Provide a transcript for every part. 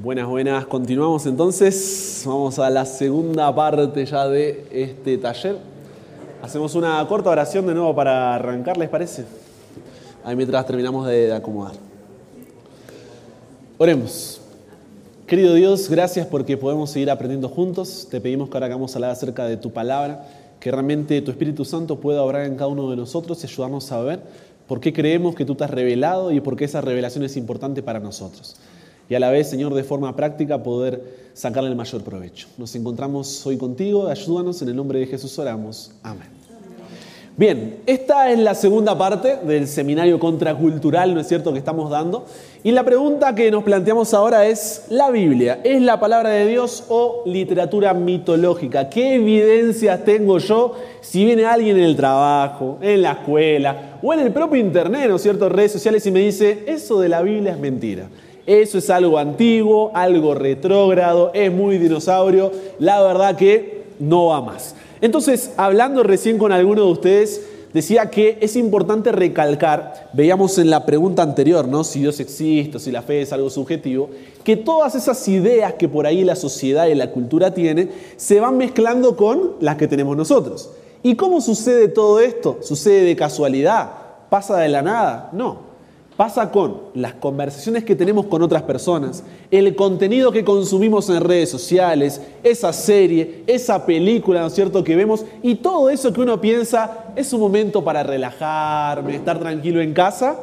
Buenas, buenas. Continuamos entonces. Vamos a la segunda parte ya de este taller. Hacemos una corta oración de nuevo para arrancar, ¿les parece? Ahí mientras terminamos de acomodar. Oremos. Querido Dios, gracias porque podemos seguir aprendiendo juntos. Te pedimos que ahora hagamos hablar acerca de tu palabra, que realmente tu Espíritu Santo pueda obrar en cada uno de nosotros y ayudarnos a ver por qué creemos que tú te has revelado y por qué esa revelación es importante para nosotros y a la vez, Señor, de forma práctica poder sacarle el mayor provecho. Nos encontramos hoy contigo, ayúdanos, en el nombre de Jesús oramos. Amén. Bien, esta es la segunda parte del seminario contracultural, ¿no es cierto?, que estamos dando. Y la pregunta que nos planteamos ahora es, ¿la Biblia es la palabra de Dios o literatura mitológica? ¿Qué evidencias tengo yo si viene alguien en el trabajo, en la escuela o en el propio Internet, ¿no es cierto?, redes sociales y me dice, eso de la Biblia es mentira? Eso es algo antiguo, algo retrógrado, es muy dinosaurio, la verdad que no va más. Entonces, hablando recién con alguno de ustedes, decía que es importante recalcar, veíamos en la pregunta anterior, ¿no? Si Dios existe, si la fe es algo subjetivo, que todas esas ideas que por ahí la sociedad y la cultura tiene se van mezclando con las que tenemos nosotros. ¿Y cómo sucede todo esto? ¿Sucede de casualidad? ¿Pasa de la nada? No pasa con las conversaciones que tenemos con otras personas, el contenido que consumimos en redes sociales, esa serie, esa película, ¿no es cierto?, que vemos, y todo eso que uno piensa es un momento para relajarme, estar tranquilo en casa,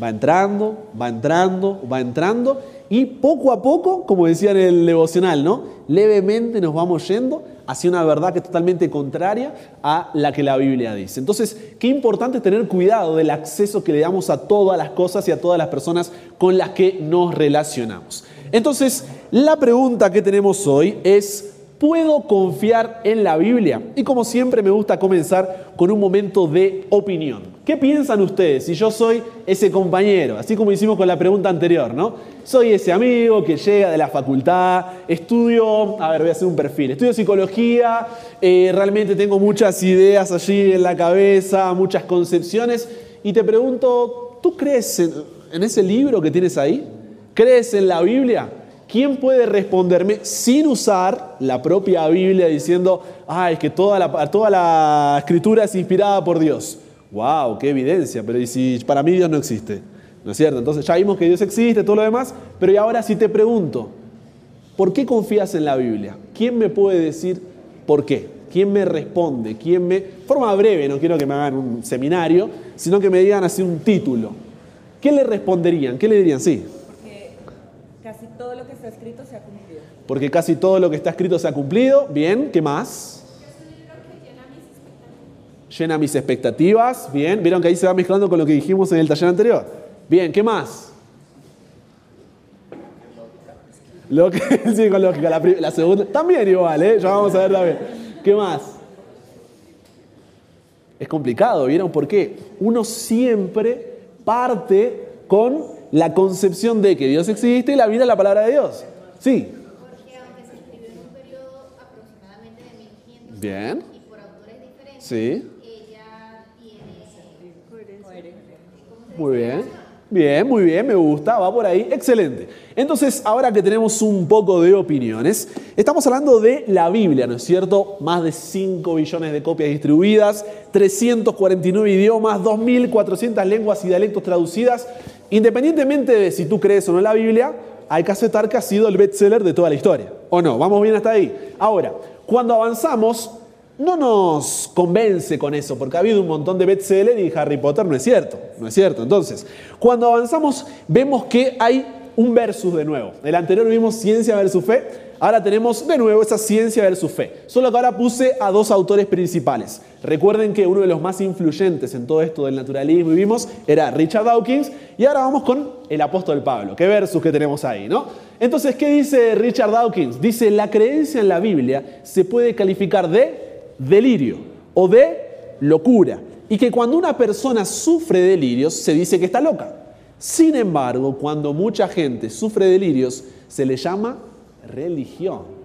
va entrando, va entrando, va entrando, y poco a poco, como decía en el devocional, ¿no? Levemente nos vamos yendo hacia una verdad que es totalmente contraria a la que la Biblia dice. Entonces, qué importante tener cuidado del acceso que le damos a todas las cosas y a todas las personas con las que nos relacionamos. Entonces, la pregunta que tenemos hoy es, ¿Puedo confiar en la Biblia? Y como siempre me gusta comenzar con un momento de opinión. ¿Qué piensan ustedes si yo soy ese compañero? Así como hicimos con la pregunta anterior, ¿no? Soy ese amigo que llega de la facultad, estudio, a ver, voy a hacer un perfil, estudio psicología, eh, realmente tengo muchas ideas allí en la cabeza, muchas concepciones, y te pregunto, ¿tú crees en ese libro que tienes ahí? ¿Crees en la Biblia? ¿Quién puede responderme sin usar la propia Biblia diciendo, ah, es que toda la, toda la escritura es inspirada por Dios? ¡Wow! ¡Qué evidencia! Pero ¿y si para mí Dios no existe? ¿No es cierto? Entonces ya vimos que Dios existe, todo lo demás, pero y ahora si te pregunto, ¿por qué confías en la Biblia? ¿Quién me puede decir por qué? ¿Quién me responde? ¿Quién me... Forma breve, no quiero que me hagan un seminario, sino que me digan así un título. ¿Qué le responderían? ¿Qué le dirían? Sí casi todo lo que está escrito se ha cumplido. Porque casi todo lo que está escrito se ha cumplido. Bien, ¿qué más? Llena mis expectativas. Bien, vieron que ahí se va mezclando con lo que dijimos en el taller anterior. Bien, ¿qué más? Lógica, sí, con lógica. La, la, segunda, también igual, ¿eh? Ya vamos a ver también. ¿Qué más? Es complicado, ¿vieron? Porque uno siempre parte con la concepción de que Dios existe y la vida es la palabra de Dios. Sí. Porque aunque se escribió en un periodo aproximadamente de 1500 Bien. y por autores diferentes, Sí. ella tiene Muy bien. Bien, muy bien, me gusta, va por ahí, excelente. Entonces, ahora que tenemos un poco de opiniones, estamos hablando de la Biblia, ¿no es cierto? Más de 5 billones de copias distribuidas, 349 idiomas, 2.400 lenguas y dialectos traducidas. Independientemente de si tú crees o no en la Biblia, hay que aceptar que ha sido el bestseller de toda la historia. ¿O no? ¿Vamos bien hasta ahí? Ahora, cuando avanzamos, no nos convence con eso, porque ha habido un montón de bestsellers y Harry Potter no es cierto, no es cierto. Entonces, cuando avanzamos, vemos que hay un versus de nuevo. El anterior vimos ciencia versus fe, ahora tenemos de nuevo esa ciencia versus fe. Solo que ahora puse a dos autores principales. Recuerden que uno de los más influyentes en todo esto del naturalismo y vimos era Richard Dawkins y ahora vamos con el apóstol Pablo. ¿Qué versus que tenemos ahí, no? Entonces, ¿qué dice Richard Dawkins? Dice, la creencia en la Biblia se puede calificar de delirio o de locura. Y que cuando una persona sufre delirios se dice que está loca. Sin embargo, cuando mucha gente sufre delirios, se le llama religión.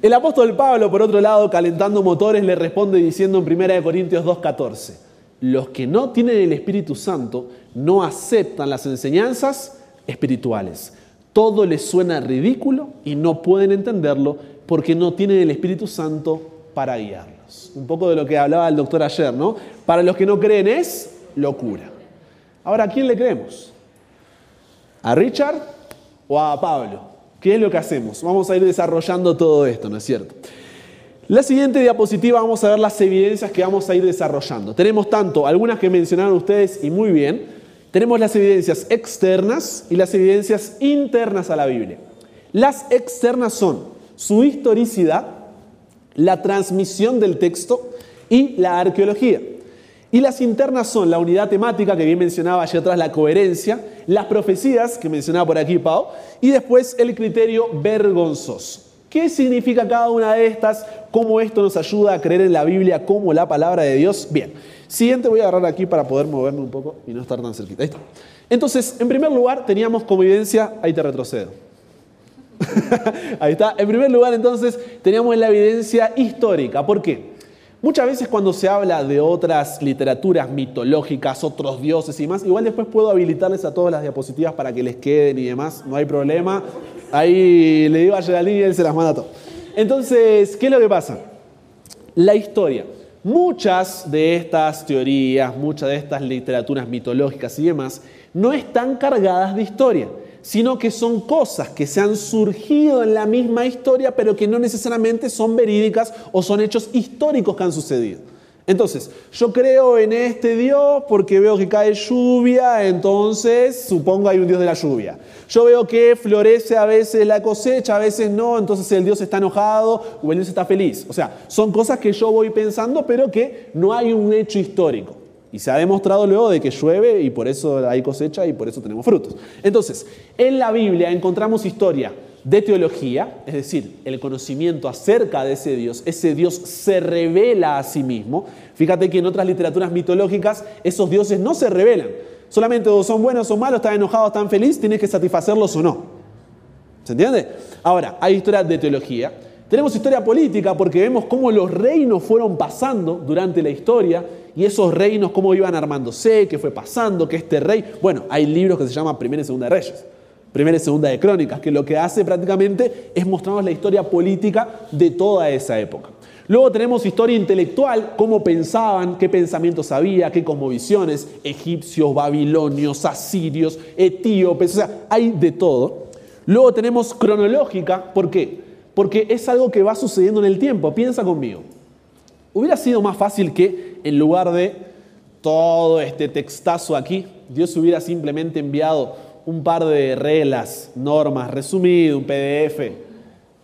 El apóstol Pablo, por otro lado, calentando motores, le responde diciendo en 1 Corintios 2.14, los que no tienen el Espíritu Santo no aceptan las enseñanzas espirituales. Todo les suena ridículo y no pueden entenderlo porque no tienen el Espíritu Santo para guiarlos. Un poco de lo que hablaba el doctor ayer, ¿no? Para los que no creen es locura. Ahora, ¿a quién le creemos? ¿A Richard o a Pablo? ¿Qué es lo que hacemos? Vamos a ir desarrollando todo esto, ¿no es cierto? La siguiente diapositiva vamos a ver las evidencias que vamos a ir desarrollando. Tenemos tanto algunas que mencionaron ustedes y muy bien, tenemos las evidencias externas y las evidencias internas a la Biblia. Las externas son su historicidad, la transmisión del texto y la arqueología. Y las internas son la unidad temática, que bien mencionaba allá atrás, la coherencia, las profecías, que mencionaba por aquí Pau, y después el criterio vergonzoso. ¿Qué significa cada una de estas? ¿Cómo esto nos ayuda a creer en la Biblia como la palabra de Dios? Bien, siguiente voy a agarrar aquí para poder moverme un poco y no estar tan cerquita. Ahí está. Entonces, en primer lugar, teníamos como evidencia, ahí te retrocedo. ahí está. En primer lugar, entonces, teníamos la evidencia histórica. ¿Por qué? Muchas veces cuando se habla de otras literaturas mitológicas, otros dioses y más, igual después puedo habilitarles a todas las diapositivas para que les queden y demás, no hay problema. Ahí le digo a Geraldine y él se las manda todo. Entonces, ¿qué es lo que pasa? La historia. Muchas de estas teorías, muchas de estas literaturas mitológicas y demás, no están cargadas de historia sino que son cosas que se han surgido en la misma historia, pero que no necesariamente son verídicas o son hechos históricos que han sucedido. Entonces, yo creo en este Dios porque veo que cae lluvia, entonces supongo hay un Dios de la lluvia. Yo veo que florece a veces la cosecha, a veces no, entonces el Dios está enojado o el Dios está feliz. O sea, son cosas que yo voy pensando, pero que no hay un hecho histórico. Y se ha demostrado luego de que llueve y por eso hay cosecha y por eso tenemos frutos. Entonces, en la Biblia encontramos historia de teología, es decir, el conocimiento acerca de ese Dios. Ese Dios se revela a sí mismo. Fíjate que en otras literaturas mitológicas esos dioses no se revelan. Solamente o son buenos o malos, están enojados, están felices, tienes que satisfacerlos o no. ¿Se entiende? Ahora, hay historia de teología. Tenemos historia política porque vemos cómo los reinos fueron pasando durante la historia y esos reinos cómo iban armándose, qué fue pasando, que este rey, bueno, hay libros que se llaman Primera y Segunda de Reyes, Primera y Segunda de Crónicas, que lo que hace prácticamente es mostrarnos la historia política de toda esa época. Luego tenemos historia intelectual, cómo pensaban, qué pensamientos había, qué cosmovisiones, egipcios, babilonios, asirios, etíopes, o sea, hay de todo. Luego tenemos cronológica, ¿por qué? Porque es algo que va sucediendo en el tiempo, piensa conmigo. Hubiera sido más fácil que en lugar de todo este textazo aquí, Dios hubiera simplemente enviado un par de reglas, normas, resumido, un PDF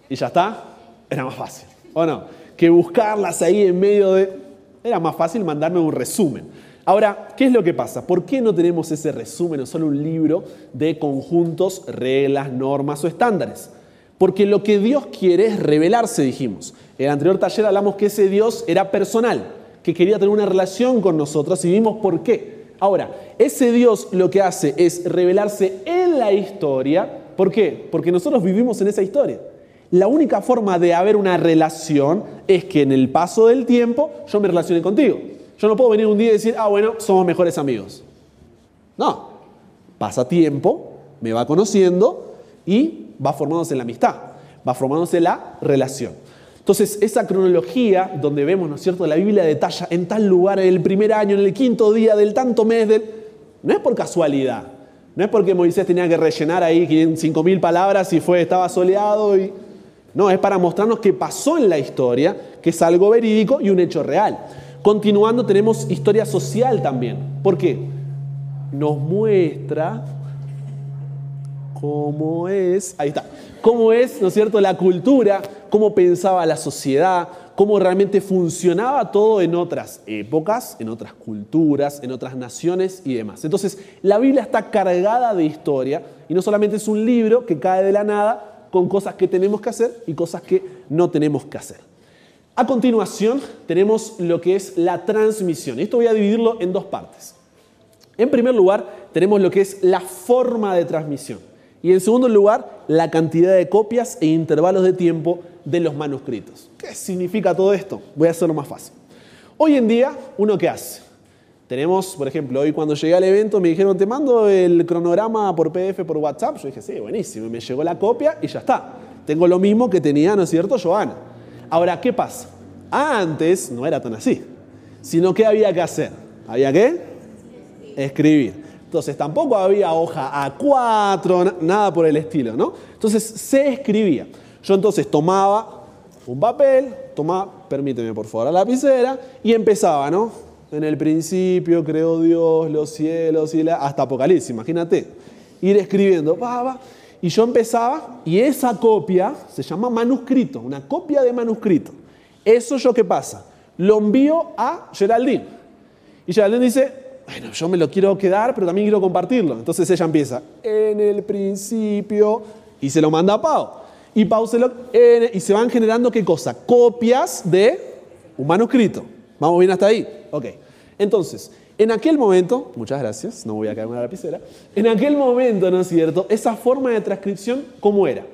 y ya está. Era más fácil, ¿o no? Que buscarlas ahí en medio de... Era más fácil mandarme un resumen. Ahora, ¿qué es lo que pasa? ¿Por qué no tenemos ese resumen o solo un libro de conjuntos, reglas, normas o estándares? Porque lo que Dios quiere es revelarse, dijimos. En el anterior taller hablamos que ese Dios era personal, que quería tener una relación con nosotros y vimos por qué. Ahora, ese Dios lo que hace es revelarse en la historia. ¿Por qué? Porque nosotros vivimos en esa historia. La única forma de haber una relación es que en el paso del tiempo yo me relacione contigo. Yo no puedo venir un día y decir, ah, bueno, somos mejores amigos. No, pasa tiempo, me va conociendo y va formándose la amistad, va formándose la relación. Entonces, esa cronología donde vemos, ¿no es cierto?, la Biblia detalla en tal lugar, en el primer año, en el quinto día del tanto mes, del... no es por casualidad, no es porque Moisés tenía que rellenar ahí 5.000 palabras y fue, estaba soleado y... No, es para mostrarnos qué pasó en la historia, que es algo verídico y un hecho real. Continuando tenemos historia social también. ¿Por qué? Nos muestra cómo es, ahí está, cómo es, ¿no es cierto?, la cultura, cómo pensaba la sociedad, cómo realmente funcionaba todo en otras épocas, en otras culturas, en otras naciones y demás. Entonces, la Biblia está cargada de historia y no solamente es un libro que cae de la nada con cosas que tenemos que hacer y cosas que no tenemos que hacer. A continuación, tenemos lo que es la transmisión. Esto voy a dividirlo en dos partes. En primer lugar, tenemos lo que es la forma de transmisión. Y en segundo lugar, la cantidad de copias e intervalos de tiempo de los manuscritos. ¿Qué significa todo esto? Voy a hacerlo más fácil. Hoy en día, ¿uno qué hace? Tenemos, por ejemplo, hoy cuando llegué al evento me dijeron, te mando el cronograma por PDF por WhatsApp. Yo dije, sí, buenísimo. Me llegó la copia y ya está. Tengo lo mismo que tenía, ¿no es cierto, Joana? Ahora, ¿qué pasa? Antes no era tan así. Sino que había que hacer. ¿Había qué? Escribir. Entonces tampoco había hoja A4, nada por el estilo, ¿no? Entonces se escribía. Yo entonces tomaba un papel, tomaba, permíteme por favor, la lapicera y empezaba, ¿no? En el principio creó Dios los cielos y hasta Apocalipsis, imagínate. Ir escribiendo, va, va. Y yo empezaba y esa copia se llama manuscrito, una copia de manuscrito. Eso yo qué pasa? Lo envío a Geraldine. Y Geraldine dice, bueno, yo me lo quiero quedar, pero también quiero compartirlo. Entonces ella empieza, en el principio, y se lo manda a Pau. Y lo, y se van generando qué cosa? Copias de un manuscrito. ¿Vamos bien hasta ahí? Ok. Entonces, en aquel momento, muchas gracias, no voy a caer la lapicera, en aquel momento, ¿no es cierto? Esa forma de transcripción, ¿cómo era?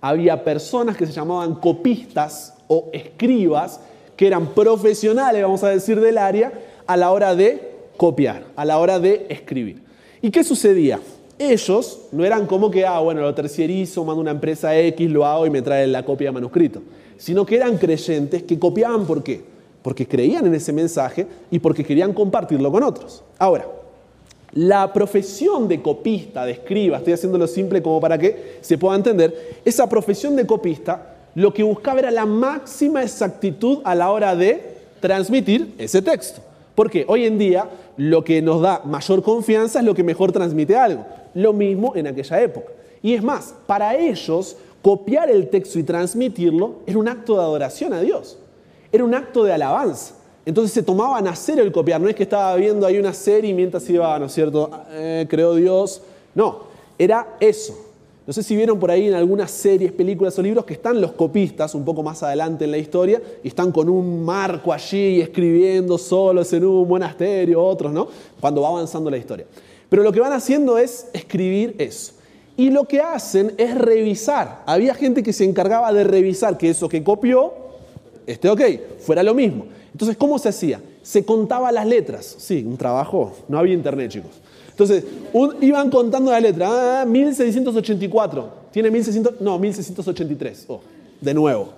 Había personas que se llamaban copistas o escribas, que eran profesionales, vamos a decir, del área, a la hora de copiar, a la hora de escribir. ¿Y qué sucedía? Ellos no eran como que, ah, bueno, lo terciarizo, mando una empresa X, lo hago y me trae la copia de manuscrito, sino que eran creyentes que copiaban ¿por qué? Porque creían en ese mensaje y porque querían compartirlo con otros. Ahora, la profesión de copista, de escriba, estoy haciéndolo simple como para que se pueda entender, esa profesión de copista lo que buscaba era la máxima exactitud a la hora de transmitir ese texto. Porque hoy en día lo que nos da mayor confianza es lo que mejor transmite algo. Lo mismo en aquella época. Y es más, para ellos copiar el texto y transmitirlo era un acto de adoración a Dios. Era un acto de alabanza. Entonces se tomaban a hacer el copiar. No es que estaba viendo ahí una serie mientras iba, ¿no es cierto? Eh, creó Dios. No, era eso. No sé si vieron por ahí en algunas series, películas o libros que están los copistas un poco más adelante en la historia y están con un marco allí escribiendo solos en un monasterio, otros, ¿no? Cuando va avanzando la historia. Pero lo que van haciendo es escribir eso. Y lo que hacen es revisar. Había gente que se encargaba de revisar que eso que copió esté ok, fuera lo mismo. Entonces, ¿cómo se hacía? Se contaba las letras. Sí, un trabajo. No había internet, chicos. Entonces, iban contando la letra. Ah, 1684. ¿Tiene 1600? No, 1683. Oh, de nuevo.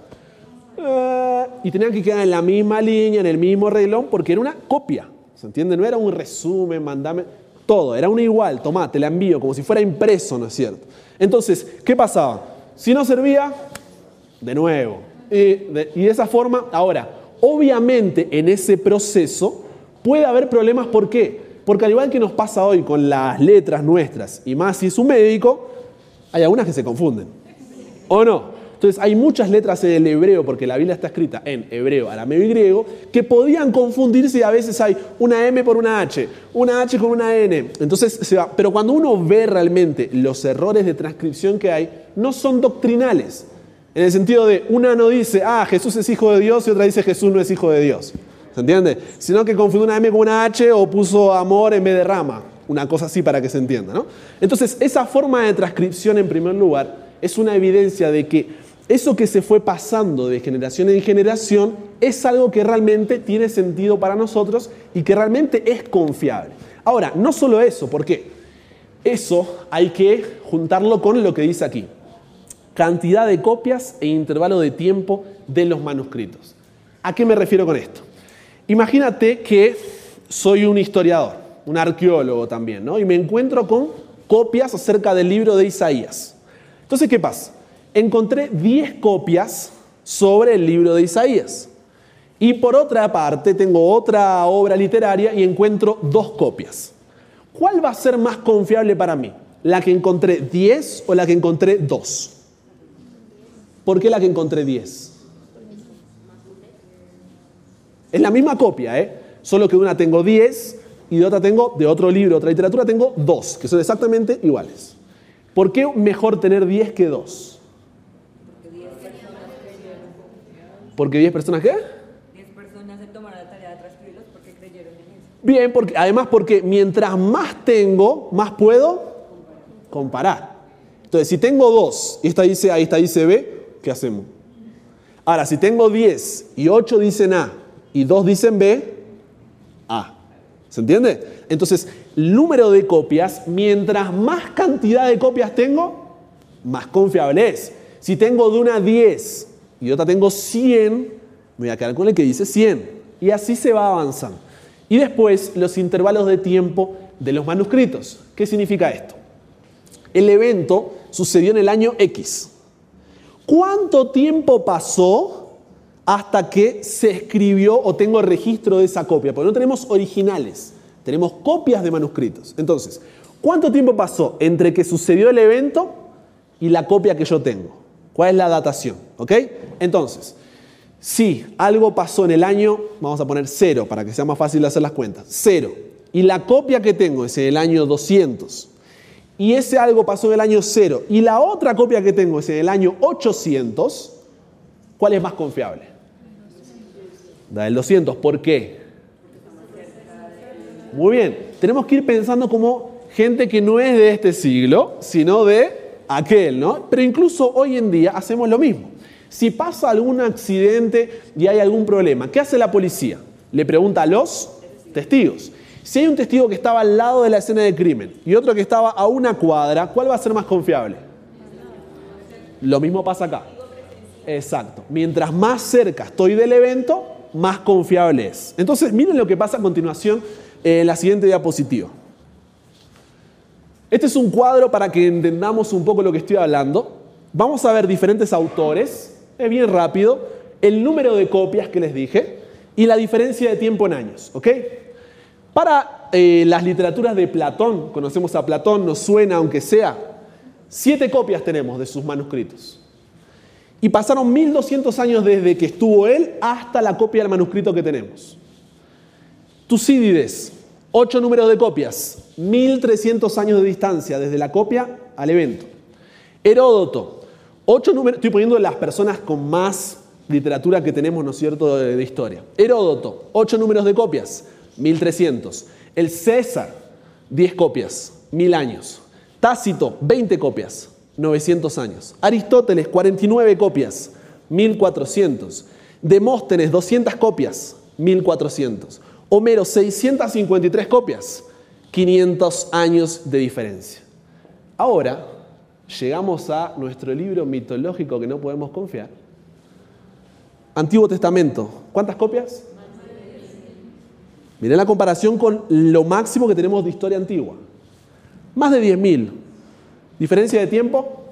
Ah, y tenían que quedar en la misma línea, en el mismo reglón, porque era una copia. ¿Se entiende? No era un resumen, mandame. Todo, era una igual. Tomá, te la envío, como si fuera impreso, ¿no es cierto? Entonces, ¿qué pasaba? Si no servía, de nuevo. Y de, y de esa forma, ahora, obviamente en ese proceso puede haber problemas. ¿Por qué? Porque al igual que nos pasa hoy con las letras nuestras, y más si es un médico, hay algunas que se confunden. ¿O no? Entonces hay muchas letras en el hebreo, porque la Biblia está escrita en hebreo, arameo y griego, que podían confundirse y a veces hay una M por una H, una H con una N. Entonces se va. Pero cuando uno ve realmente los errores de transcripción que hay, no son doctrinales. En el sentido de, una no dice, ah, Jesús es hijo de Dios y otra dice, Jesús no es hijo de Dios. ¿Se entiende? Sino que confundió una M con una H o puso amor en vez de rama. Una cosa así para que se entienda, ¿no? Entonces, esa forma de transcripción, en primer lugar, es una evidencia de que eso que se fue pasando de generación en generación es algo que realmente tiene sentido para nosotros y que realmente es confiable. Ahora, no solo eso, ¿por qué? Eso hay que juntarlo con lo que dice aquí. Cantidad de copias e intervalo de tiempo de los manuscritos. ¿A qué me refiero con esto? Imagínate que soy un historiador, un arqueólogo también, ¿no? Y me encuentro con copias acerca del libro de Isaías. Entonces, ¿qué pasa? Encontré 10 copias sobre el libro de Isaías. Y por otra parte, tengo otra obra literaria y encuentro dos copias. ¿Cuál va a ser más confiable para mí? ¿La que encontré 10 o la que encontré 2? ¿Por qué la que encontré 10? Es la misma copia, ¿eh? solo que una tengo 10 y de otra tengo, de otro libro, otra literatura, tengo 2, que son exactamente iguales. ¿Por qué mejor tener 10 que 2? ¿Porque 10 personas qué? 10 personas se tomaron la tarea de transcribirlos porque creyeron en eso. Bien, porque, además porque mientras más tengo, más puedo comparar. Entonces, si tengo 2 y esta dice A y esta dice B, ¿qué hacemos? Ahora, si tengo 10 y 8 dicen A y dos dicen B, A. ¿Se entiende? Entonces, número de copias, mientras más cantidad de copias tengo, más confiable es. Si tengo de una 10 y otra tengo 100, me voy a quedar con el que dice 100. Y así se va avanzando. Y después los intervalos de tiempo de los manuscritos. ¿Qué significa esto? El evento sucedió en el año X. ¿Cuánto tiempo pasó hasta que se escribió o tengo registro de esa copia? Porque no tenemos originales, tenemos copias de manuscritos. Entonces, ¿cuánto tiempo pasó entre que sucedió el evento y la copia que yo tengo? ¿Cuál es la datación? ¿Ok? Entonces, si algo pasó en el año, vamos a poner cero para que sea más fácil hacer las cuentas, cero, y la copia que tengo es en el año 200, y ese algo pasó en el año 0 y la otra copia que tengo es en el año 800, ¿cuál es más confiable? La del 200. ¿Por qué? Muy bien, tenemos que ir pensando como gente que no es de este siglo, sino de aquel, ¿no? Pero incluso hoy en día hacemos lo mismo. Si pasa algún accidente y hay algún problema, ¿qué hace la policía? Le pregunta a los testigos. Si hay un testigo que estaba al lado de la escena de crimen y otro que estaba a una cuadra, ¿cuál va a ser más confiable? Lo mismo pasa acá. Exacto. Mientras más cerca estoy del evento, más confiable es. Entonces, miren lo que pasa a continuación en la siguiente diapositiva. Este es un cuadro para que entendamos un poco lo que estoy hablando. Vamos a ver diferentes autores, es bien rápido, el número de copias que les dije y la diferencia de tiempo en años, ¿ok? Para eh, las literaturas de Platón, conocemos a Platón, nos suena aunque sea, siete copias tenemos de sus manuscritos. Y pasaron 1200 años desde que estuvo él hasta la copia del manuscrito que tenemos. Tucídides, ocho números de copias, 1300 años de distancia desde la copia al evento. Heródoto, números, estoy poniendo las personas con más literatura que tenemos, ¿no es cierto?, de, de historia. Heródoto, ocho números de copias, 1300. El César, 10 copias, 1000 años. Tácito, 20 copias, 900 años. Aristóteles, 49 copias, 1400. Demóstenes, 200 copias, 1400. Homero, 653 copias, 500 años de diferencia. Ahora llegamos a nuestro libro mitológico que no podemos confiar. Antiguo Testamento, ¿cuántas copias? Miren la comparación con lo máximo que tenemos de historia antigua. Más de 10.000. ¿Diferencia de tiempo?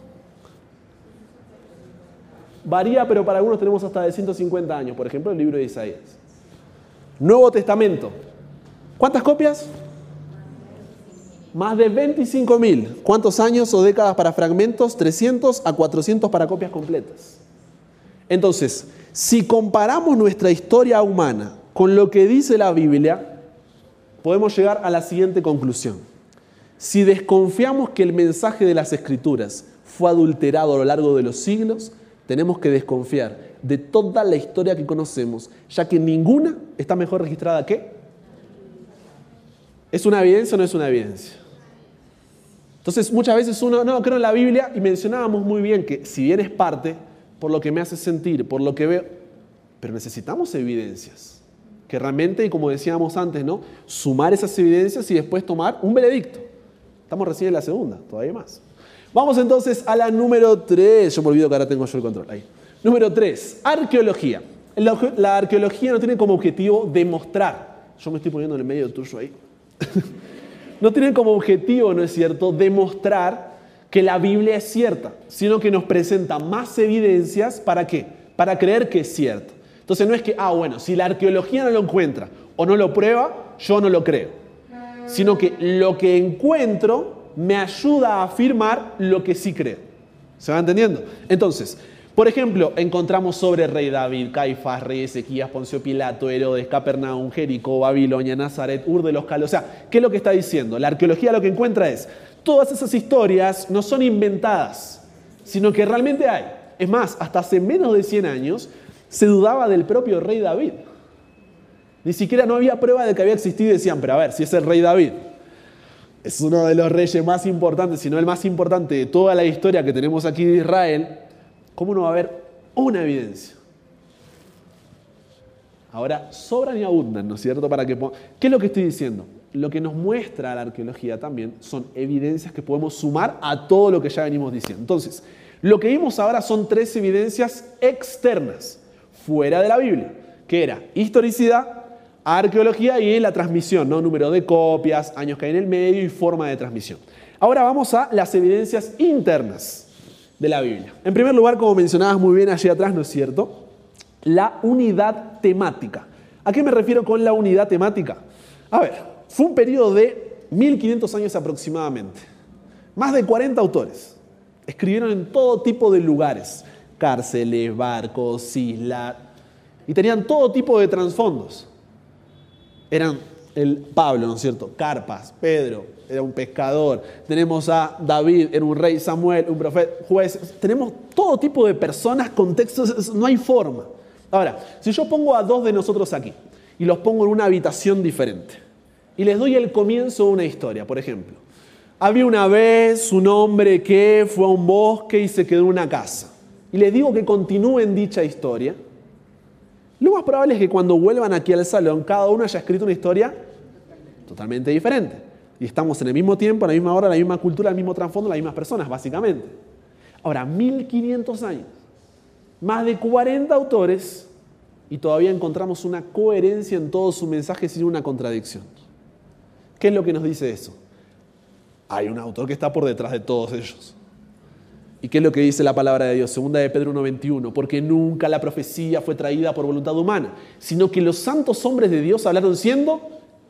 Varía, pero para algunos tenemos hasta de 150 años. Por ejemplo, el libro de Isaías. Nuevo Testamento. ¿Cuántas copias? Más de 25.000. ¿Cuántos años o décadas para fragmentos? 300 a 400 para copias completas. Entonces, si comparamos nuestra historia humana con lo que dice la Biblia, podemos llegar a la siguiente conclusión. Si desconfiamos que el mensaje de las Escrituras fue adulterado a lo largo de los siglos, tenemos que desconfiar de toda la historia que conocemos, ya que ninguna está mejor registrada que... ¿Es una evidencia o no es una evidencia? Entonces muchas veces uno, no, creo en la Biblia y mencionábamos muy bien que si bien es parte, por lo que me hace sentir, por lo que veo, pero necesitamos evidencias que realmente, y como decíamos antes, ¿no? sumar esas evidencias y después tomar un veredicto. Estamos recién en la segunda, todavía más. Vamos entonces a la número 3. Yo me olvido que ahora tengo yo el control. Ahí. Número 3, arqueología. La arqueología no tiene como objetivo demostrar. Yo me estoy poniendo en el medio tuyo ahí. no tiene como objetivo, ¿no es cierto?, demostrar que la Biblia es cierta, sino que nos presenta más evidencias para qué? Para creer que es cierto. Entonces no es que, ah, bueno, si la arqueología no lo encuentra o no lo prueba, yo no lo creo. Sino que lo que encuentro me ayuda a afirmar lo que sí creo. ¿Se va entendiendo? Entonces, por ejemplo, encontramos sobre rey David, Caifás, rey Ezequías, Poncio Pilato, Herodes, Capernaum, Jericó, Babilonia, Nazaret, Ur de los Calos. O sea, ¿qué es lo que está diciendo? La arqueología lo que encuentra es, todas esas historias no son inventadas, sino que realmente hay. Es más, hasta hace menos de 100 años se dudaba del propio rey David. Ni siquiera no había prueba de que había existido y decían, pero a ver, si es el rey David, es uno de los reyes más importantes, si no el más importante de toda la historia que tenemos aquí de Israel, ¿cómo no va a haber una evidencia? Ahora, sobran y abundan, ¿no es cierto? Para que, ¿Qué es lo que estoy diciendo? Lo que nos muestra la arqueología también son evidencias que podemos sumar a todo lo que ya venimos diciendo. Entonces, lo que vimos ahora son tres evidencias externas, fuera de la Biblia, que era historicidad, arqueología y la transmisión, ¿no? Número de copias, años que hay en el medio y forma de transmisión. Ahora vamos a las evidencias internas de la Biblia. En primer lugar, como mencionabas muy bien allí atrás, ¿no es cierto? la unidad temática. ¿A qué me refiero con la unidad temática? A ver, fue un periodo de 1500 años aproximadamente. Más de 40 autores escribieron en todo tipo de lugares, cárceles, barcos, islas, y tenían todo tipo de trasfondos. Eran el Pablo, ¿no es cierto? Carpas, Pedro, era un pescador. Tenemos a David, era un rey, Samuel, un profeta, juez. Tenemos todo tipo de personas, contextos, no hay forma. Ahora, si yo pongo a dos de nosotros aquí y los pongo en una habitación diferente y les doy el comienzo de una historia, por ejemplo, había una vez un hombre que fue a un bosque y se quedó en una casa y les digo que continúen dicha historia, lo más probable es que cuando vuelvan aquí al salón cada uno haya escrito una historia totalmente diferente. Y estamos en el mismo tiempo, a la misma hora, la misma cultura, el mismo trasfondo, las mismas personas, básicamente. Ahora, 1500 años más de 40 autores y todavía encontramos una coherencia en todo su mensaje sin una contradicción. ¿Qué es lo que nos dice eso? Hay un autor que está por detrás de todos ellos. ¿Y qué es lo que dice la palabra de Dios? Segunda de Pedro 1.21, porque nunca la profecía fue traída por voluntad humana, sino que los santos hombres de Dios hablaron siendo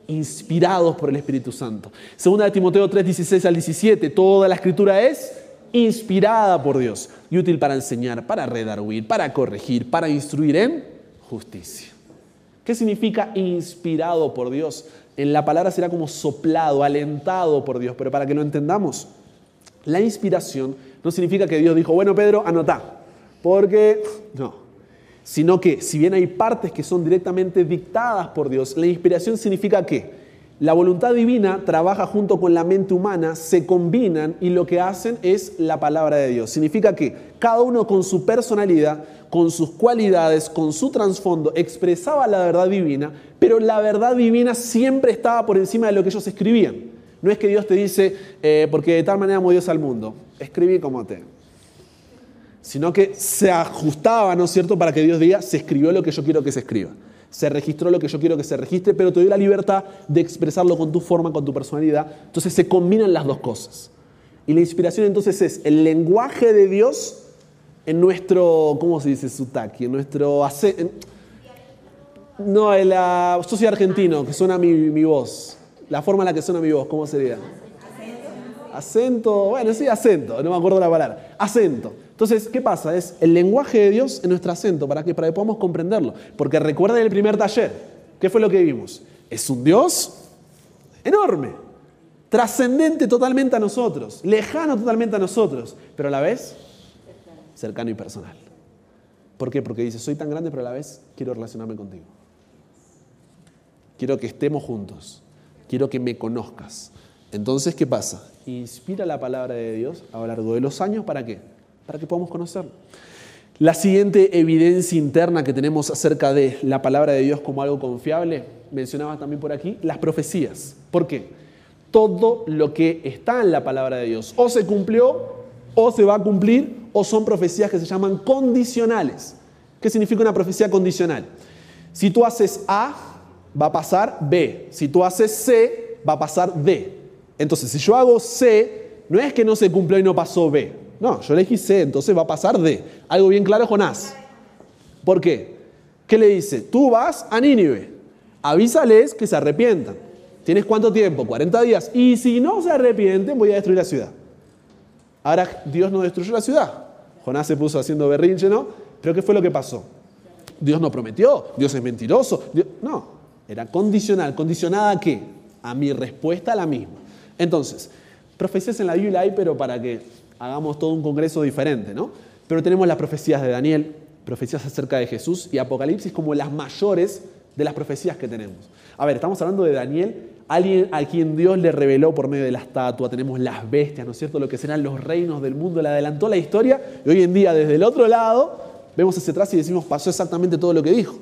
inspirados por el Espíritu Santo. Segunda de Timoteo 3.16 al 17, toda la escritura es inspirada por Dios y útil para enseñar, para redarguir, para corregir, para instruir en justicia. ¿Qué significa inspirado por Dios? En la palabra será como soplado, alentado por Dios, pero para que lo entendamos, la inspiración no significa que Dios dijo, bueno Pedro, anotá, porque no, sino que si bien hay partes que son directamente dictadas por Dios, la inspiración significa que la voluntad divina trabaja junto con la mente humana, se combinan y lo que hacen es la palabra de Dios. Significa que cada uno con su personalidad, con sus cualidades, con su trasfondo, expresaba la verdad divina, pero la verdad divina siempre estaba por encima de lo que ellos escribían. No es que Dios te dice, eh, porque de tal manera amó Dios al mundo, escribí como te. Sino que se ajustaba, ¿no es cierto?, para que Dios diga, se escribió lo que yo quiero que se escriba se registró lo que yo quiero que se registre, pero te doy la libertad de expresarlo con tu forma, con tu personalidad. Entonces se combinan las dos cosas. Y la inspiración entonces es el lenguaje de Dios en nuestro, ¿cómo se dice sutaki? En nuestro... No, el, uh, yo soy argentino, que suena mi, mi voz. La forma en la que suena mi voz, ¿cómo sería? Acento, bueno, sí, acento, no me acuerdo la palabra. Acento. Entonces, ¿qué pasa? Es el lenguaje de Dios en nuestro acento para que, para que podamos comprenderlo. Porque recuerden el primer taller, ¿qué fue lo que vimos? Es un Dios enorme, trascendente totalmente a nosotros, lejano totalmente a nosotros, pero a la vez cercano y personal. ¿Por qué? Porque dice, soy tan grande, pero a la vez quiero relacionarme contigo. Quiero que estemos juntos. Quiero que me conozcas. Entonces, ¿qué pasa? Inspira la palabra de Dios a lo largo de los años, ¿para qué? para que podamos conocerlo. La siguiente evidencia interna que tenemos acerca de la palabra de Dios como algo confiable, mencionaba también por aquí, las profecías. ¿Por qué? Todo lo que está en la palabra de Dios o se cumplió o se va a cumplir o son profecías que se llaman condicionales. ¿Qué significa una profecía condicional? Si tú haces A, va a pasar B. Si tú haces C, va a pasar D. Entonces, si yo hago C, no es que no se cumplió y no pasó B. No, yo elegí C, entonces va a pasar D. Algo bien claro, Jonás. ¿Por qué? ¿Qué le dice? Tú vas a Nínive, avísales que se arrepientan. ¿Tienes cuánto tiempo? 40 días. Y si no se arrepienten, voy a destruir la ciudad. Ahora Dios no destruyó la ciudad. Jonás se puso haciendo berrinche, ¿no? Pero ¿qué fue lo que pasó? Dios no prometió, Dios es mentiroso. No, era condicional. ¿Condicionada a qué? A mi respuesta a la misma. Entonces, profecías en la Biblia hay, pero para que hagamos todo un congreso diferente, ¿no? Pero tenemos las profecías de Daniel, profecías acerca de Jesús y Apocalipsis como las mayores de las profecías que tenemos. A ver, estamos hablando de Daniel, alguien a quien Dios le reveló por medio de la estatua, tenemos las bestias, ¿no es cierto? Lo que serán los reinos del mundo, le adelantó la historia y hoy en día desde el otro lado vemos hacia atrás y decimos pasó exactamente todo lo que dijo.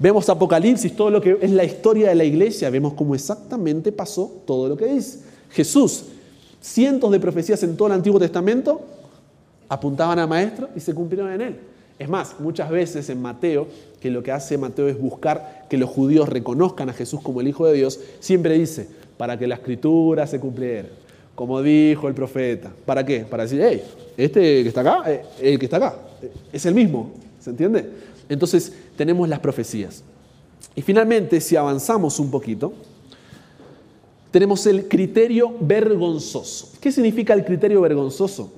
Vemos Apocalipsis, todo lo que es la historia de la iglesia, vemos cómo exactamente pasó todo lo que dice. Jesús, cientos de profecías en todo el Antiguo Testamento apuntaban a Maestro y se cumplieron en él. Es más, muchas veces en Mateo, que lo que hace Mateo es buscar que los judíos reconozcan a Jesús como el Hijo de Dios, siempre dice, para que la escritura se cumpliera, como dijo el profeta. ¿Para qué? Para decir, hey, este que está acá, eh, el que está acá, eh, es el mismo, ¿se entiende? Entonces tenemos las profecías. Y finalmente, si avanzamos un poquito, tenemos el criterio vergonzoso. ¿Qué significa el criterio vergonzoso?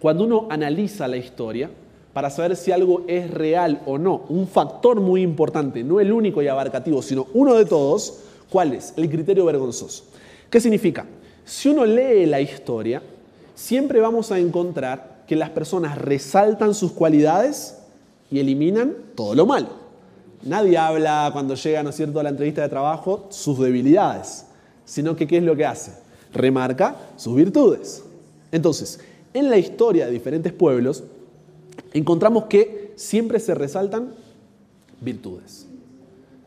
Cuando uno analiza la historia, para saber si algo es real o no. Un factor muy importante, no el único y abarcativo, sino uno de todos, ¿cuál es? El criterio vergonzoso. ¿Qué significa? Si uno lee la historia, siempre vamos a encontrar que las personas resaltan sus cualidades y eliminan todo lo malo. Nadie habla cuando llega, ¿no es cierto?, a la entrevista de trabajo sus debilidades, sino que ¿qué es lo que hace? Remarca sus virtudes. Entonces, en la historia de diferentes pueblos, encontramos que siempre se resaltan virtudes.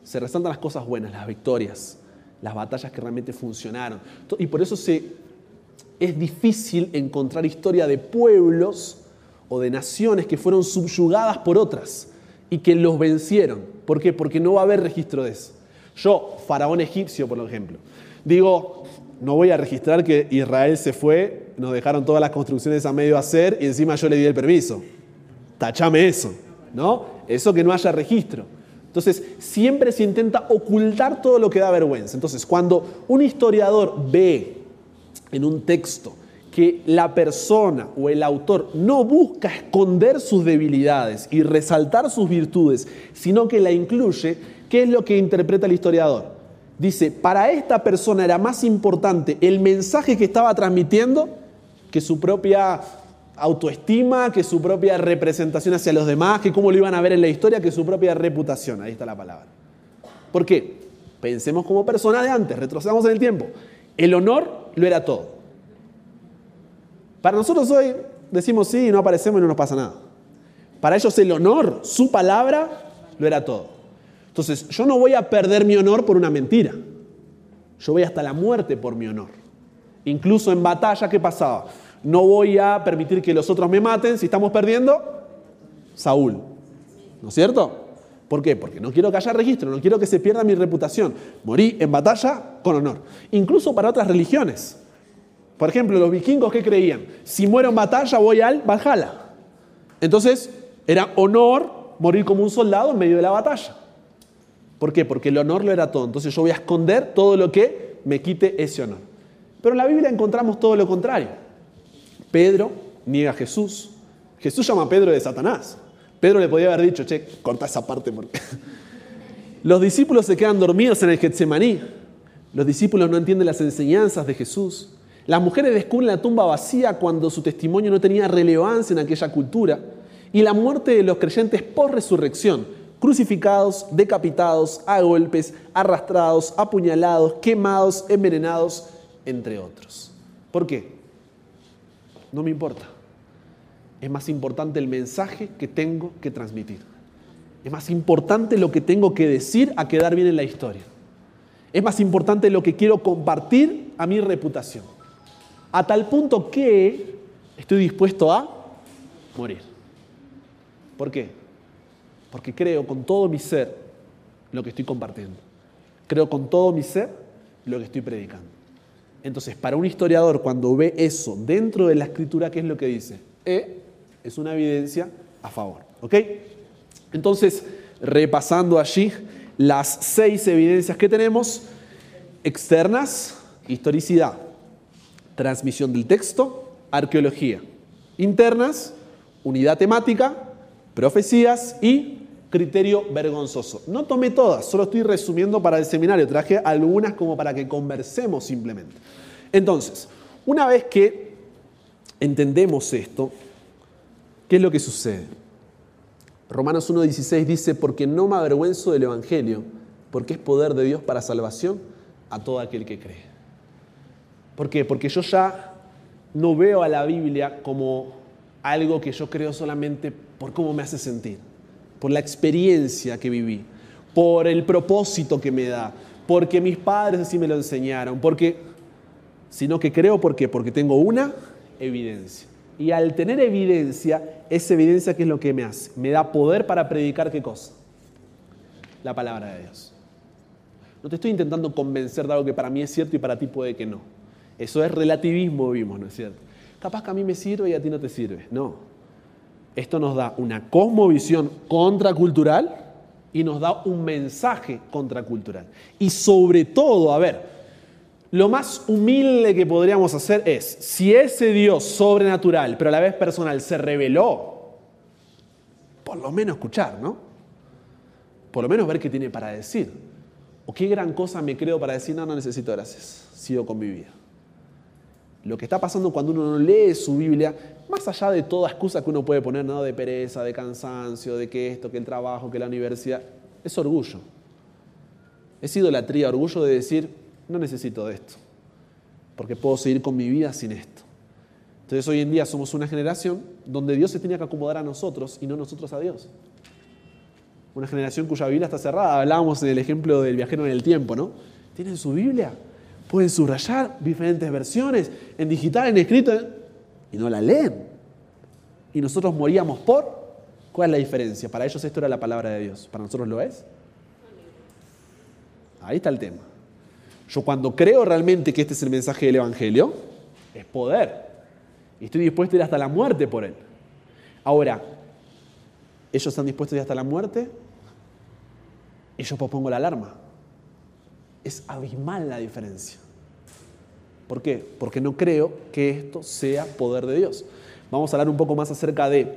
Se resaltan las cosas buenas, las victorias, las batallas que realmente funcionaron. Y por eso es difícil encontrar historia de pueblos o de naciones que fueron subyugadas por otras y que los vencieron. ¿Por qué? Porque no va a haber registro de eso. Yo, faraón egipcio, por ejemplo, digo, no voy a registrar que Israel se fue, nos dejaron todas las construcciones a medio hacer y encima yo le di el permiso tachame eso, ¿no? Eso que no haya registro. Entonces, siempre se intenta ocultar todo lo que da vergüenza. Entonces, cuando un historiador ve en un texto que la persona o el autor no busca esconder sus debilidades y resaltar sus virtudes, sino que la incluye, ¿qué es lo que interpreta el historiador? Dice, para esta persona era más importante el mensaje que estaba transmitiendo que su propia autoestima, que su propia representación hacia los demás, que cómo lo iban a ver en la historia, que su propia reputación. Ahí está la palabra. ¿Por qué? Pensemos como personas de antes, retrocedamos en el tiempo. El honor lo era todo. Para nosotros hoy decimos sí y no aparecemos y no nos pasa nada. Para ellos el honor, su palabra, lo era todo. Entonces, yo no voy a perder mi honor por una mentira. Yo voy hasta la muerte por mi honor. Incluso en batalla, ¿qué pasaba? no voy a permitir que los otros me maten. Si estamos perdiendo, Saúl. ¿No es cierto? ¿Por qué? Porque no quiero que haya registro, no quiero que se pierda mi reputación. Morí en batalla con honor. Incluso para otras religiones. Por ejemplo, los vikingos que creían, si muero en batalla voy al Valhalla. Entonces, era honor morir como un soldado en medio de la batalla. ¿Por qué? Porque el honor lo era todo. Entonces yo voy a esconder todo lo que me quite ese honor. Pero en la Biblia encontramos todo lo contrario. Pedro niega a Jesús. Jesús llama a Pedro de Satanás. Pedro le podía haber dicho, che, corta esa parte porque... Los discípulos se quedan dormidos en el Getsemaní. Los discípulos no entienden las enseñanzas de Jesús. Las mujeres descubren la tumba vacía cuando su testimonio no tenía relevancia en aquella cultura. Y la muerte de los creyentes por resurrección, crucificados, decapitados, a golpes, arrastrados, apuñalados, quemados, envenenados, entre otros. ¿Por qué? No me importa. Es más importante el mensaje que tengo que transmitir. Es más importante lo que tengo que decir a quedar bien en la historia. Es más importante lo que quiero compartir a mi reputación. A tal punto que estoy dispuesto a morir. ¿Por qué? Porque creo con todo mi ser lo que estoy compartiendo. Creo con todo mi ser lo que estoy predicando. Entonces, para un historiador, cuando ve eso dentro de la escritura, ¿qué es lo que dice? E es una evidencia a favor. ¿Ok? Entonces, repasando allí las seis evidencias que tenemos, externas, historicidad, transmisión del texto, arqueología, internas, unidad temática, profecías y criterio vergonzoso. No tomé todas, solo estoy resumiendo para el seminario, traje algunas como para que conversemos simplemente. Entonces, una vez que entendemos esto, ¿qué es lo que sucede? Romanos 1.16 dice, porque no me avergüenzo del Evangelio, porque es poder de Dios para salvación a todo aquel que cree. ¿Por qué? Porque yo ya no veo a la Biblia como algo que yo creo solamente por cómo me hace sentir por la experiencia que viví. por el propósito que me da, porque mis padres así me lo enseñaron, porque, sino que creo ¿por qué? Porque tengo una evidencia. Y al tener evidencia, esa evidencia, ¿qué es lo que me hace? Me da poder para predicar qué cosa? La palabra de Dios. No te estoy intentando convencer de algo que para mí es cierto y para ti puede que no. Eso es relativismo, vimos, ¿no es cierto? Capaz que a mí me sirve y a ti no te sirve. No. Esto nos da una cosmovisión contracultural y nos da un mensaje contracultural. Y sobre todo, a ver, lo más humilde que podríamos hacer es, si ese Dios sobrenatural, pero a la vez personal, se reveló, por lo menos escuchar, ¿no? Por lo menos ver qué tiene para decir. O qué gran cosa me creo para decir, no, no necesito gracias, sigo con mi vida. Lo que está pasando cuando uno no lee su Biblia, más allá de toda excusa que uno puede poner, de pereza, de cansancio, de que esto, que el trabajo, que la universidad, es orgullo. Es idolatría, orgullo de decir, no necesito de esto, porque puedo seguir con mi vida sin esto. Entonces hoy en día somos una generación donde Dios se tiene que acomodar a nosotros y no nosotros a Dios. Una generación cuya Biblia está cerrada. Hablábamos en el ejemplo del viajero en el tiempo, ¿no? ¿Tienen su Biblia? Pueden subrayar diferentes versiones, en digital, en escrito, y no la leen. Y nosotros moríamos por... ¿Cuál es la diferencia? Para ellos esto era la palabra de Dios. ¿Para nosotros lo es? Ahí está el tema. Yo cuando creo realmente que este es el mensaje del Evangelio, es poder. Y estoy dispuesto a ir hasta la muerte por él. Ahora, ¿ellos están dispuestos a ir hasta la muerte? Y yo pongo la alarma. Es abismal la diferencia. ¿Por qué? Porque no creo que esto sea poder de Dios. Vamos a hablar un poco más acerca de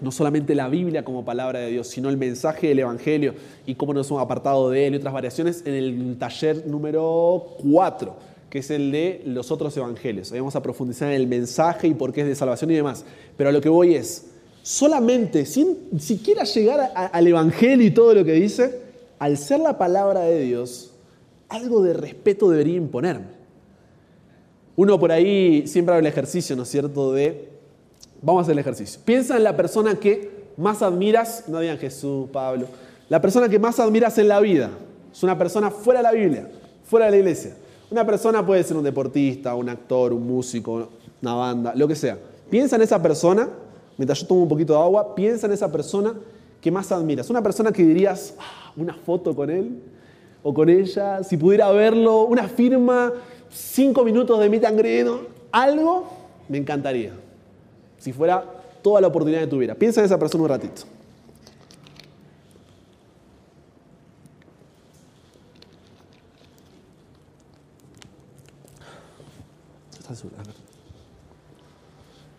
no solamente la Biblia como palabra de Dios, sino el mensaje del Evangelio y cómo nos hemos apartado de él y otras variaciones en el taller número 4, que es el de los otros evangelios. Ahí vamos a profundizar en el mensaje y por qué es de salvación y demás. Pero a lo que voy es, solamente, sin siquiera llegar al Evangelio y todo lo que dice, al ser la palabra de Dios, algo de respeto debería imponerme. Uno por ahí siempre habla el ejercicio, ¿no es cierto?, de Vamos a hacer el ejercicio. Piensa en la persona que más admiras, no digan Jesús, Pablo, la persona que más admiras en la vida. Es una persona fuera de la Biblia, fuera de la iglesia. Una persona puede ser un deportista, un actor, un músico, una banda, lo que sea. Piensa en esa persona, mientras yo tomo un poquito de agua, piensa en esa persona que más admiras. Una persona que dirías, ah, una foto con él o con ella, si pudiera verlo, una firma, cinco minutos de mi tangredo, algo, me encantaría si fuera toda la oportunidad que tuviera. Piensa en esa persona un ratito.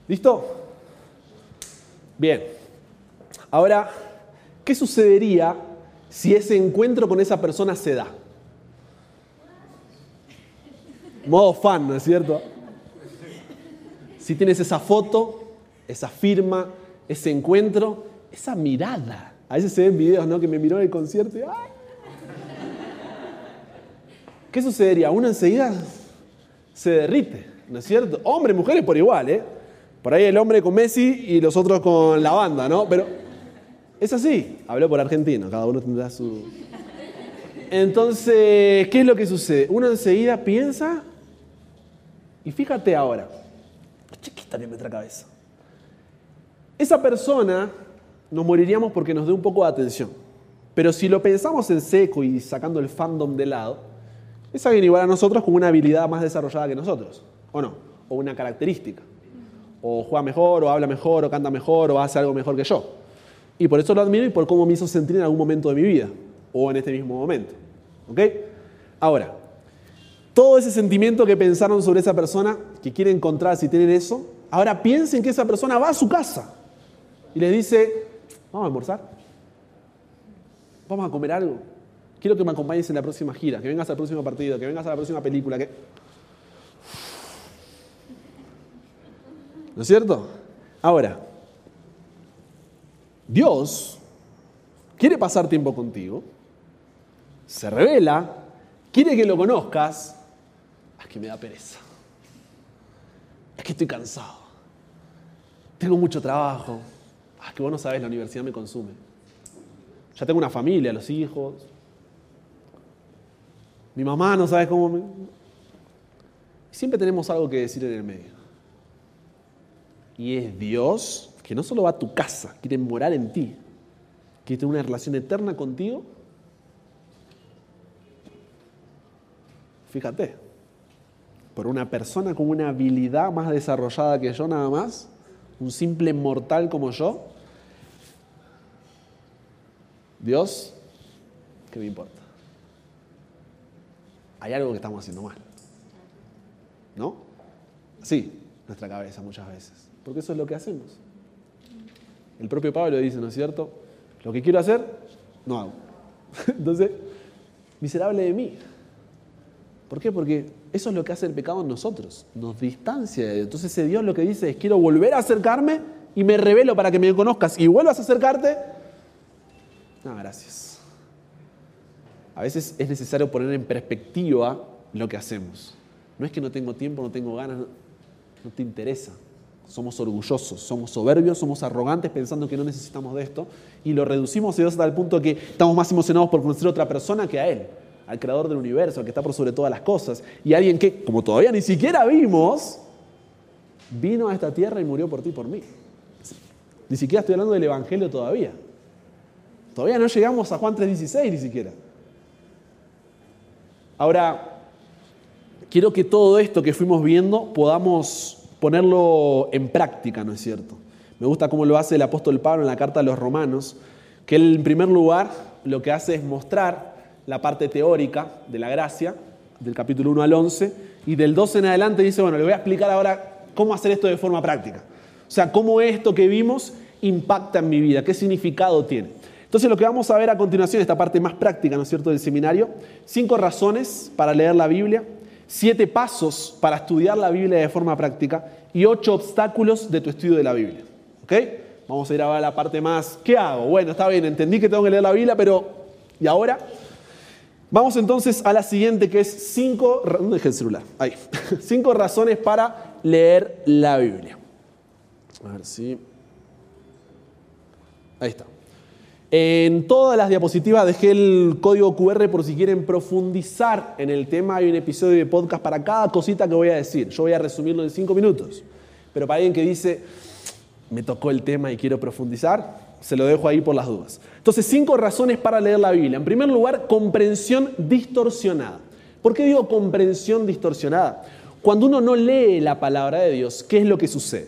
¿Listo? Bien. Ahora, ¿qué sucedería si ese encuentro con esa persona se da? Modo fan, ¿no es cierto? Si tienes esa foto, esa firma, ese encuentro, esa mirada. A veces se ven videos, ¿no? Que me miró en el concierto y ¡ay! ¿Qué sucedería? Uno enseguida se derrite, ¿no es cierto? Hombres, mujeres por igual, ¿eh? Por ahí el hombre con Messi y los otros con la banda, ¿no? Pero es así. Habló por argentino, cada uno tendrá su... Entonces, ¿qué es lo que sucede? Uno enseguida piensa y fíjate ahora. Chiquita en nuestra cabeza. Esa persona nos moriríamos porque nos dé un poco de atención. Pero si lo pensamos en seco y sacando el fandom de lado, es alguien igual a nosotros con una habilidad más desarrollada que nosotros, ¿o no? O una característica. O juega mejor, o habla mejor, o canta mejor, o hace algo mejor que yo. Y por eso lo admiro y por cómo me hizo sentir en algún momento de mi vida, o en este mismo momento. ¿Ok? Ahora, todo ese sentimiento que pensaron sobre esa persona, que quieren encontrar si tienen eso, ahora piensen que esa persona va a su casa y les dice, vamos a almorzar, vamos a comer algo, quiero que me acompañes en la próxima gira, que vengas al próximo partido, que vengas a la próxima película, que... ¿No es cierto? Ahora, Dios quiere pasar tiempo contigo, se revela, quiere que lo conozcas, es que me da pereza, es que estoy cansado, tengo mucho trabajo, Ah, que vos no sabes, la universidad me consume. Ya tengo una familia, los hijos. Mi mamá no sabe cómo me... Siempre tenemos algo que decir en el medio. Y es Dios que no solo va a tu casa, quiere morar en ti, quiere tener una relación eterna contigo. Fíjate, por una persona con una habilidad más desarrollada que yo nada más, un simple mortal como yo, Dios, ¿qué me importa? Hay algo que estamos haciendo mal. ¿No? Sí, nuestra cabeza muchas veces. Porque eso es lo que hacemos. El propio Pablo dice, ¿no es cierto? Lo que quiero hacer, no hago. Entonces, miserable de mí. ¿Por qué? Porque eso es lo que hace el pecado en nosotros. Nos distancia de Dios. Entonces ese Dios lo que dice es, quiero volver a acercarme y me revelo para que me conozcas y vuelvas a acercarte. No, gracias. A veces es necesario poner en perspectiva lo que hacemos. No es que no tengo tiempo, no tengo ganas, no te interesa. Somos orgullosos, somos soberbios, somos arrogantes pensando que no necesitamos de esto y lo reducimos a Dios hasta el punto que estamos más emocionados por conocer a otra persona que a Él, al creador del universo, al que está por sobre todas las cosas. Y alguien que, como todavía ni siquiera vimos, vino a esta tierra y murió por ti y por mí. Ni siquiera estoy hablando del Evangelio todavía. Todavía no llegamos a Juan 3.16 ni siquiera. Ahora, quiero que todo esto que fuimos viendo podamos ponerlo en práctica, ¿no es cierto? Me gusta cómo lo hace el apóstol Pablo en la carta a los romanos, que él en primer lugar lo que hace es mostrar la parte teórica de la gracia, del capítulo 1 al 11, y del 12 en adelante dice, bueno, le voy a explicar ahora cómo hacer esto de forma práctica. O sea, cómo esto que vimos impacta en mi vida, qué significado tiene. Entonces lo que vamos a ver a continuación, esta parte más práctica, ¿no es cierto?, del seminario, cinco razones para leer la Biblia, siete pasos para estudiar la Biblia de forma práctica y ocho obstáculos de tu estudio de la Biblia. ¿Ok? Vamos a ir a la parte más, ¿qué hago? Bueno, está bien, entendí que tengo que leer la Biblia, pero ¿y ahora? Vamos entonces a la siguiente, que es cinco, ¿dónde dejé el celular? Ahí. cinco razones para leer la Biblia. A ver si... Ahí está. En todas las diapositivas dejé el código QR por si quieren profundizar en el tema. Hay un episodio de podcast para cada cosita que voy a decir. Yo voy a resumirlo en cinco minutos. Pero para alguien que dice, me tocó el tema y quiero profundizar, se lo dejo ahí por las dudas. Entonces, cinco razones para leer la Biblia. En primer lugar, comprensión distorsionada. ¿Por qué digo comprensión distorsionada? Cuando uno no lee la palabra de Dios, ¿qué es lo que sucede?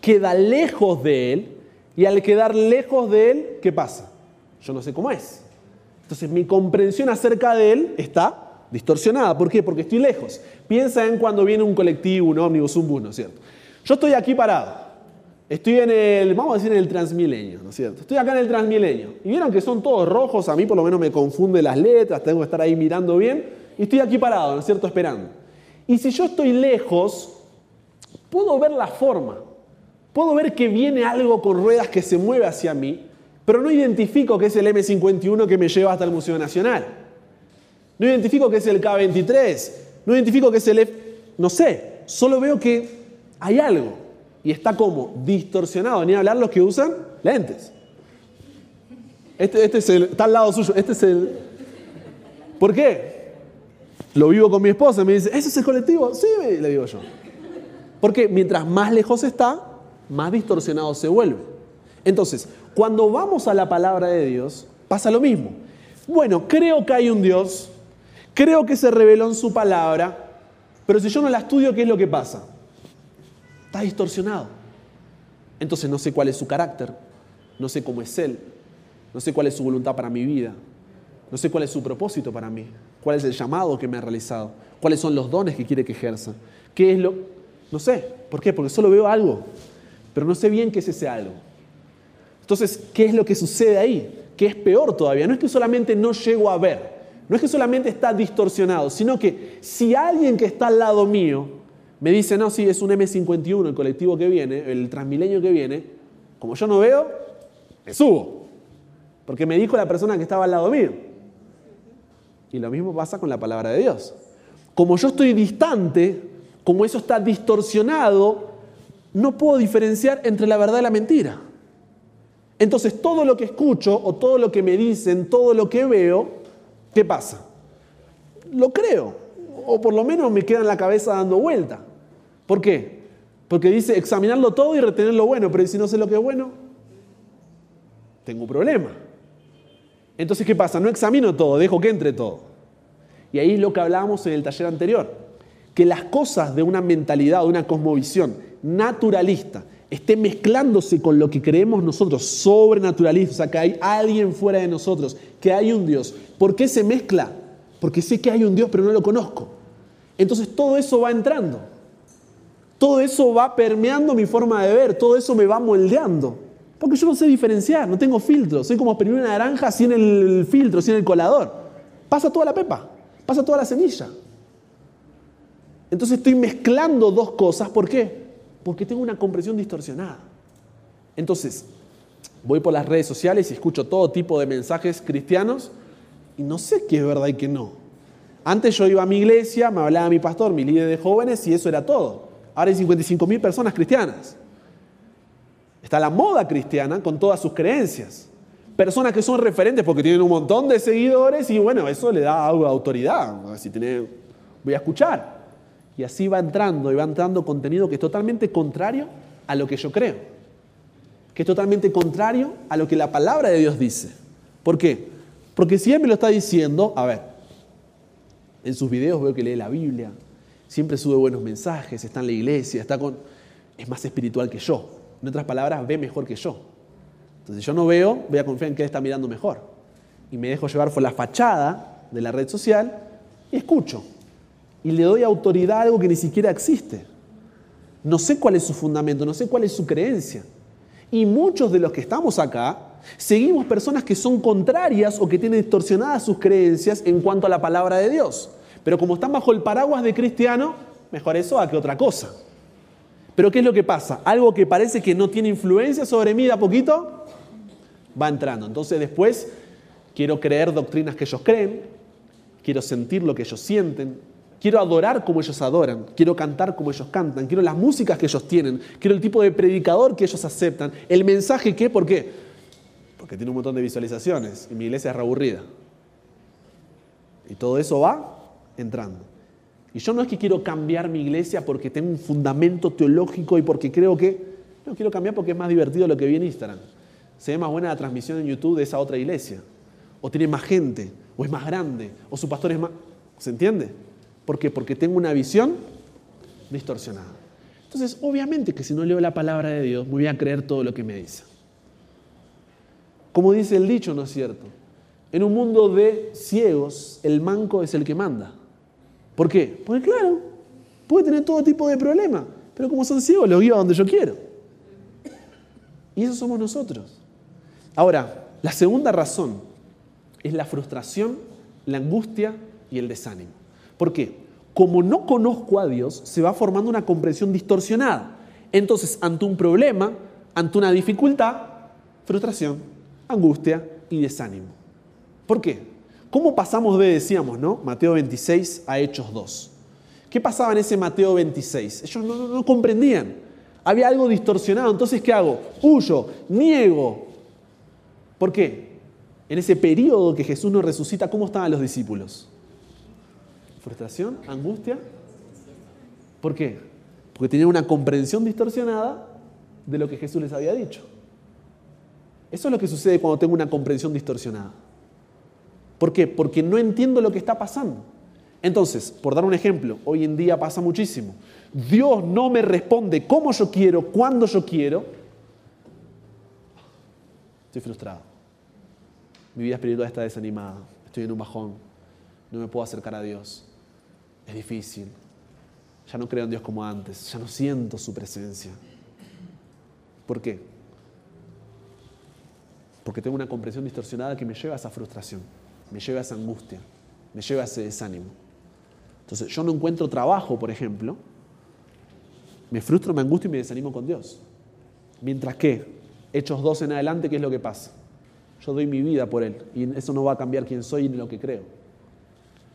Queda lejos de Él y al quedar lejos de Él, ¿qué pasa? Yo no sé cómo es. Entonces mi comprensión acerca de Él está distorsionada. ¿Por qué? Porque estoy lejos. Piensa en cuando viene un colectivo, un ómnibus, un bus, ¿no es cierto? Yo estoy aquí parado. Estoy en el, vamos a decir, en el Transmilenio, ¿no es cierto? Estoy acá en el Transmilenio. Y vieron que son todos rojos, a mí por lo menos me confunde las letras, tengo que estar ahí mirando bien. Y estoy aquí parado, ¿no es cierto? Esperando. Y si yo estoy lejos, puedo ver la forma. Puedo ver que viene algo con ruedas que se mueve hacia mí, pero no identifico que es el M51 que me lleva hasta el Museo Nacional. No identifico que es el K23. No identifico que es el F... No sé, solo veo que hay algo. Y está como distorsionado. Ni hablar los que usan lentes. Este, este es el... Está al lado suyo. Este es el... ¿Por qué? Lo vivo con mi esposa. Me dice, ¿ese es el colectivo? Sí, le digo yo. Porque mientras más lejos está, más distorsionado se vuelve. Entonces, cuando vamos a la palabra de Dios, pasa lo mismo. Bueno, creo que hay un Dios, creo que se reveló en su palabra, pero si yo no la estudio, ¿qué es lo que pasa? Está distorsionado. Entonces no sé cuál es su carácter, no sé cómo es Él, no sé cuál es su voluntad para mi vida, no sé cuál es su propósito para mí, cuál es el llamado que me ha realizado, cuáles son los dones que quiere que ejerza, qué es lo... No sé, ¿por qué? Porque solo veo algo, pero no sé bien qué es ese algo. Entonces, ¿qué es lo que sucede ahí? Que es peor todavía. No es que solamente no llego a ver, no es que solamente está distorsionado, sino que si alguien que está al lado mío me dice, no, sí, es un M51 el colectivo que viene, el transmilenio que viene, como yo no veo, me subo. Porque me dijo la persona que estaba al lado mío. Y lo mismo pasa con la palabra de Dios. Como yo estoy distante, como eso está distorsionado, no puedo diferenciar entre la verdad y la mentira. Entonces todo lo que escucho o todo lo que me dicen, todo lo que veo, ¿qué pasa? Lo creo, o por lo menos me queda en la cabeza dando vuelta. ¿Por qué? Porque dice examinarlo todo y retener lo bueno, pero si no sé lo que es bueno, tengo un problema. Entonces, ¿qué pasa? No examino todo, dejo que entre todo. Y ahí es lo que hablábamos en el taller anterior, que las cosas de una mentalidad, de una cosmovisión naturalista, esté mezclándose con lo que creemos nosotros, sobrenaturalista, o sea, que hay alguien fuera de nosotros, que hay un Dios. ¿Por qué se mezcla? Porque sé que hay un Dios, pero no lo conozco. Entonces todo eso va entrando. Todo eso va permeando mi forma de ver, todo eso me va moldeando. Porque yo no sé diferenciar, no tengo filtro. Soy como exprimir una naranja sin el filtro, sin el colador. Pasa toda la pepa, pasa toda la semilla. Entonces estoy mezclando dos cosas. ¿Por qué? Porque tengo una comprensión distorsionada. Entonces, voy por las redes sociales y escucho todo tipo de mensajes cristianos y no sé qué es verdad y qué no. Antes yo iba a mi iglesia, me hablaba mi pastor, mi líder de jóvenes y eso era todo. Ahora hay 55 mil personas cristianas. Está la moda cristiana con todas sus creencias. Personas que son referentes porque tienen un montón de seguidores y bueno, eso le da algo de autoridad. Si tiene, voy a escuchar. Y así va entrando y va entrando contenido que es totalmente contrario a lo que yo creo. Que es totalmente contrario a lo que la palabra de Dios dice. ¿Por qué? Porque si Él me lo está diciendo, a ver, en sus videos veo que lee la Biblia, siempre sube buenos mensajes, está en la iglesia, está con... es más espiritual que yo. En otras palabras, ve mejor que yo. Entonces yo no veo, voy a confiar en que él está mirando mejor. Y me dejo llevar por la fachada de la red social y escucho. Y le doy autoridad a algo que ni siquiera existe. No sé cuál es su fundamento, no sé cuál es su creencia. Y muchos de los que estamos acá seguimos personas que son contrarias o que tienen distorsionadas sus creencias en cuanto a la palabra de Dios. Pero como están bajo el paraguas de cristiano, mejor eso a que otra cosa. Pero ¿qué es lo que pasa? Algo que parece que no tiene influencia sobre mí de a poquito, va entrando. Entonces después quiero creer doctrinas que ellos creen, quiero sentir lo que ellos sienten, quiero adorar como ellos adoran, quiero cantar como ellos cantan, quiero las músicas que ellos tienen, quiero el tipo de predicador que ellos aceptan, el mensaje que, ¿por qué? Porque tiene un montón de visualizaciones y mi iglesia es reaburrida. Y todo eso va entrando. Y yo no es que quiero cambiar mi iglesia porque tengo un fundamento teológico y porque creo que... No, quiero cambiar porque es más divertido lo que vi en Instagram. Se ve más buena la transmisión en YouTube de esa otra iglesia. O tiene más gente, o es más grande, o su pastor es más... ¿Se entiende? ¿Por qué? Porque tengo una visión distorsionada. Entonces, obviamente que si no leo la palabra de Dios, me voy a creer todo lo que me dice. Como dice el dicho, ¿no es cierto? En un mundo de ciegos, el manco es el que manda. ¿Por qué? Porque claro, puede tener todo tipo de problemas, pero como son ciegos, los guío a donde yo quiero. Y eso somos nosotros. Ahora, la segunda razón es la frustración, la angustia y el desánimo. ¿Por qué? Como no conozco a Dios, se va formando una comprensión distorsionada. Entonces, ante un problema, ante una dificultad, frustración, angustia y desánimo. ¿Por qué? ¿Cómo pasamos de, decíamos, ¿no? Mateo 26 a Hechos 2? ¿Qué pasaba en ese Mateo 26? Ellos no, comprendían. Había algo distorsionado. Entonces, ¿qué hago? Huyo, niego. ¿Por qué? En ese periodo que Jesús nos resucita, ¿cómo estaban los discípulos? ¿Frustración? ¿Angustia? ¿Por qué? Porque tenían una comprensión distorsionada de lo que Jesús les había dicho. Eso es lo que sucede cuando tengo una comprensión distorsionada. ¿Por qué? Porque no entiendo lo que está pasando. Entonces, por dar un ejemplo, hoy en día pasa muchísimo. Dios no me responde como yo quiero, cuando yo quiero. Estoy frustrado. Mi vida espiritual está desanimada. Estoy en un bajón. No me puedo acercar a Dios. Es difícil. Ya no creo en Dios como antes. Ya no siento su presencia. ¿Por qué? Porque tengo una comprensión distorsionada que me lleva a esa frustración me lleva a esa angustia, me lleva a ese desánimo. Entonces, yo no encuentro trabajo, por ejemplo, me frustro, me angustio y me desanimo con Dios. Mientras que, Hechos 2 en adelante, ¿qué es lo que pasa? Yo doy mi vida por Él y eso no va a cambiar quién soy ni lo que creo.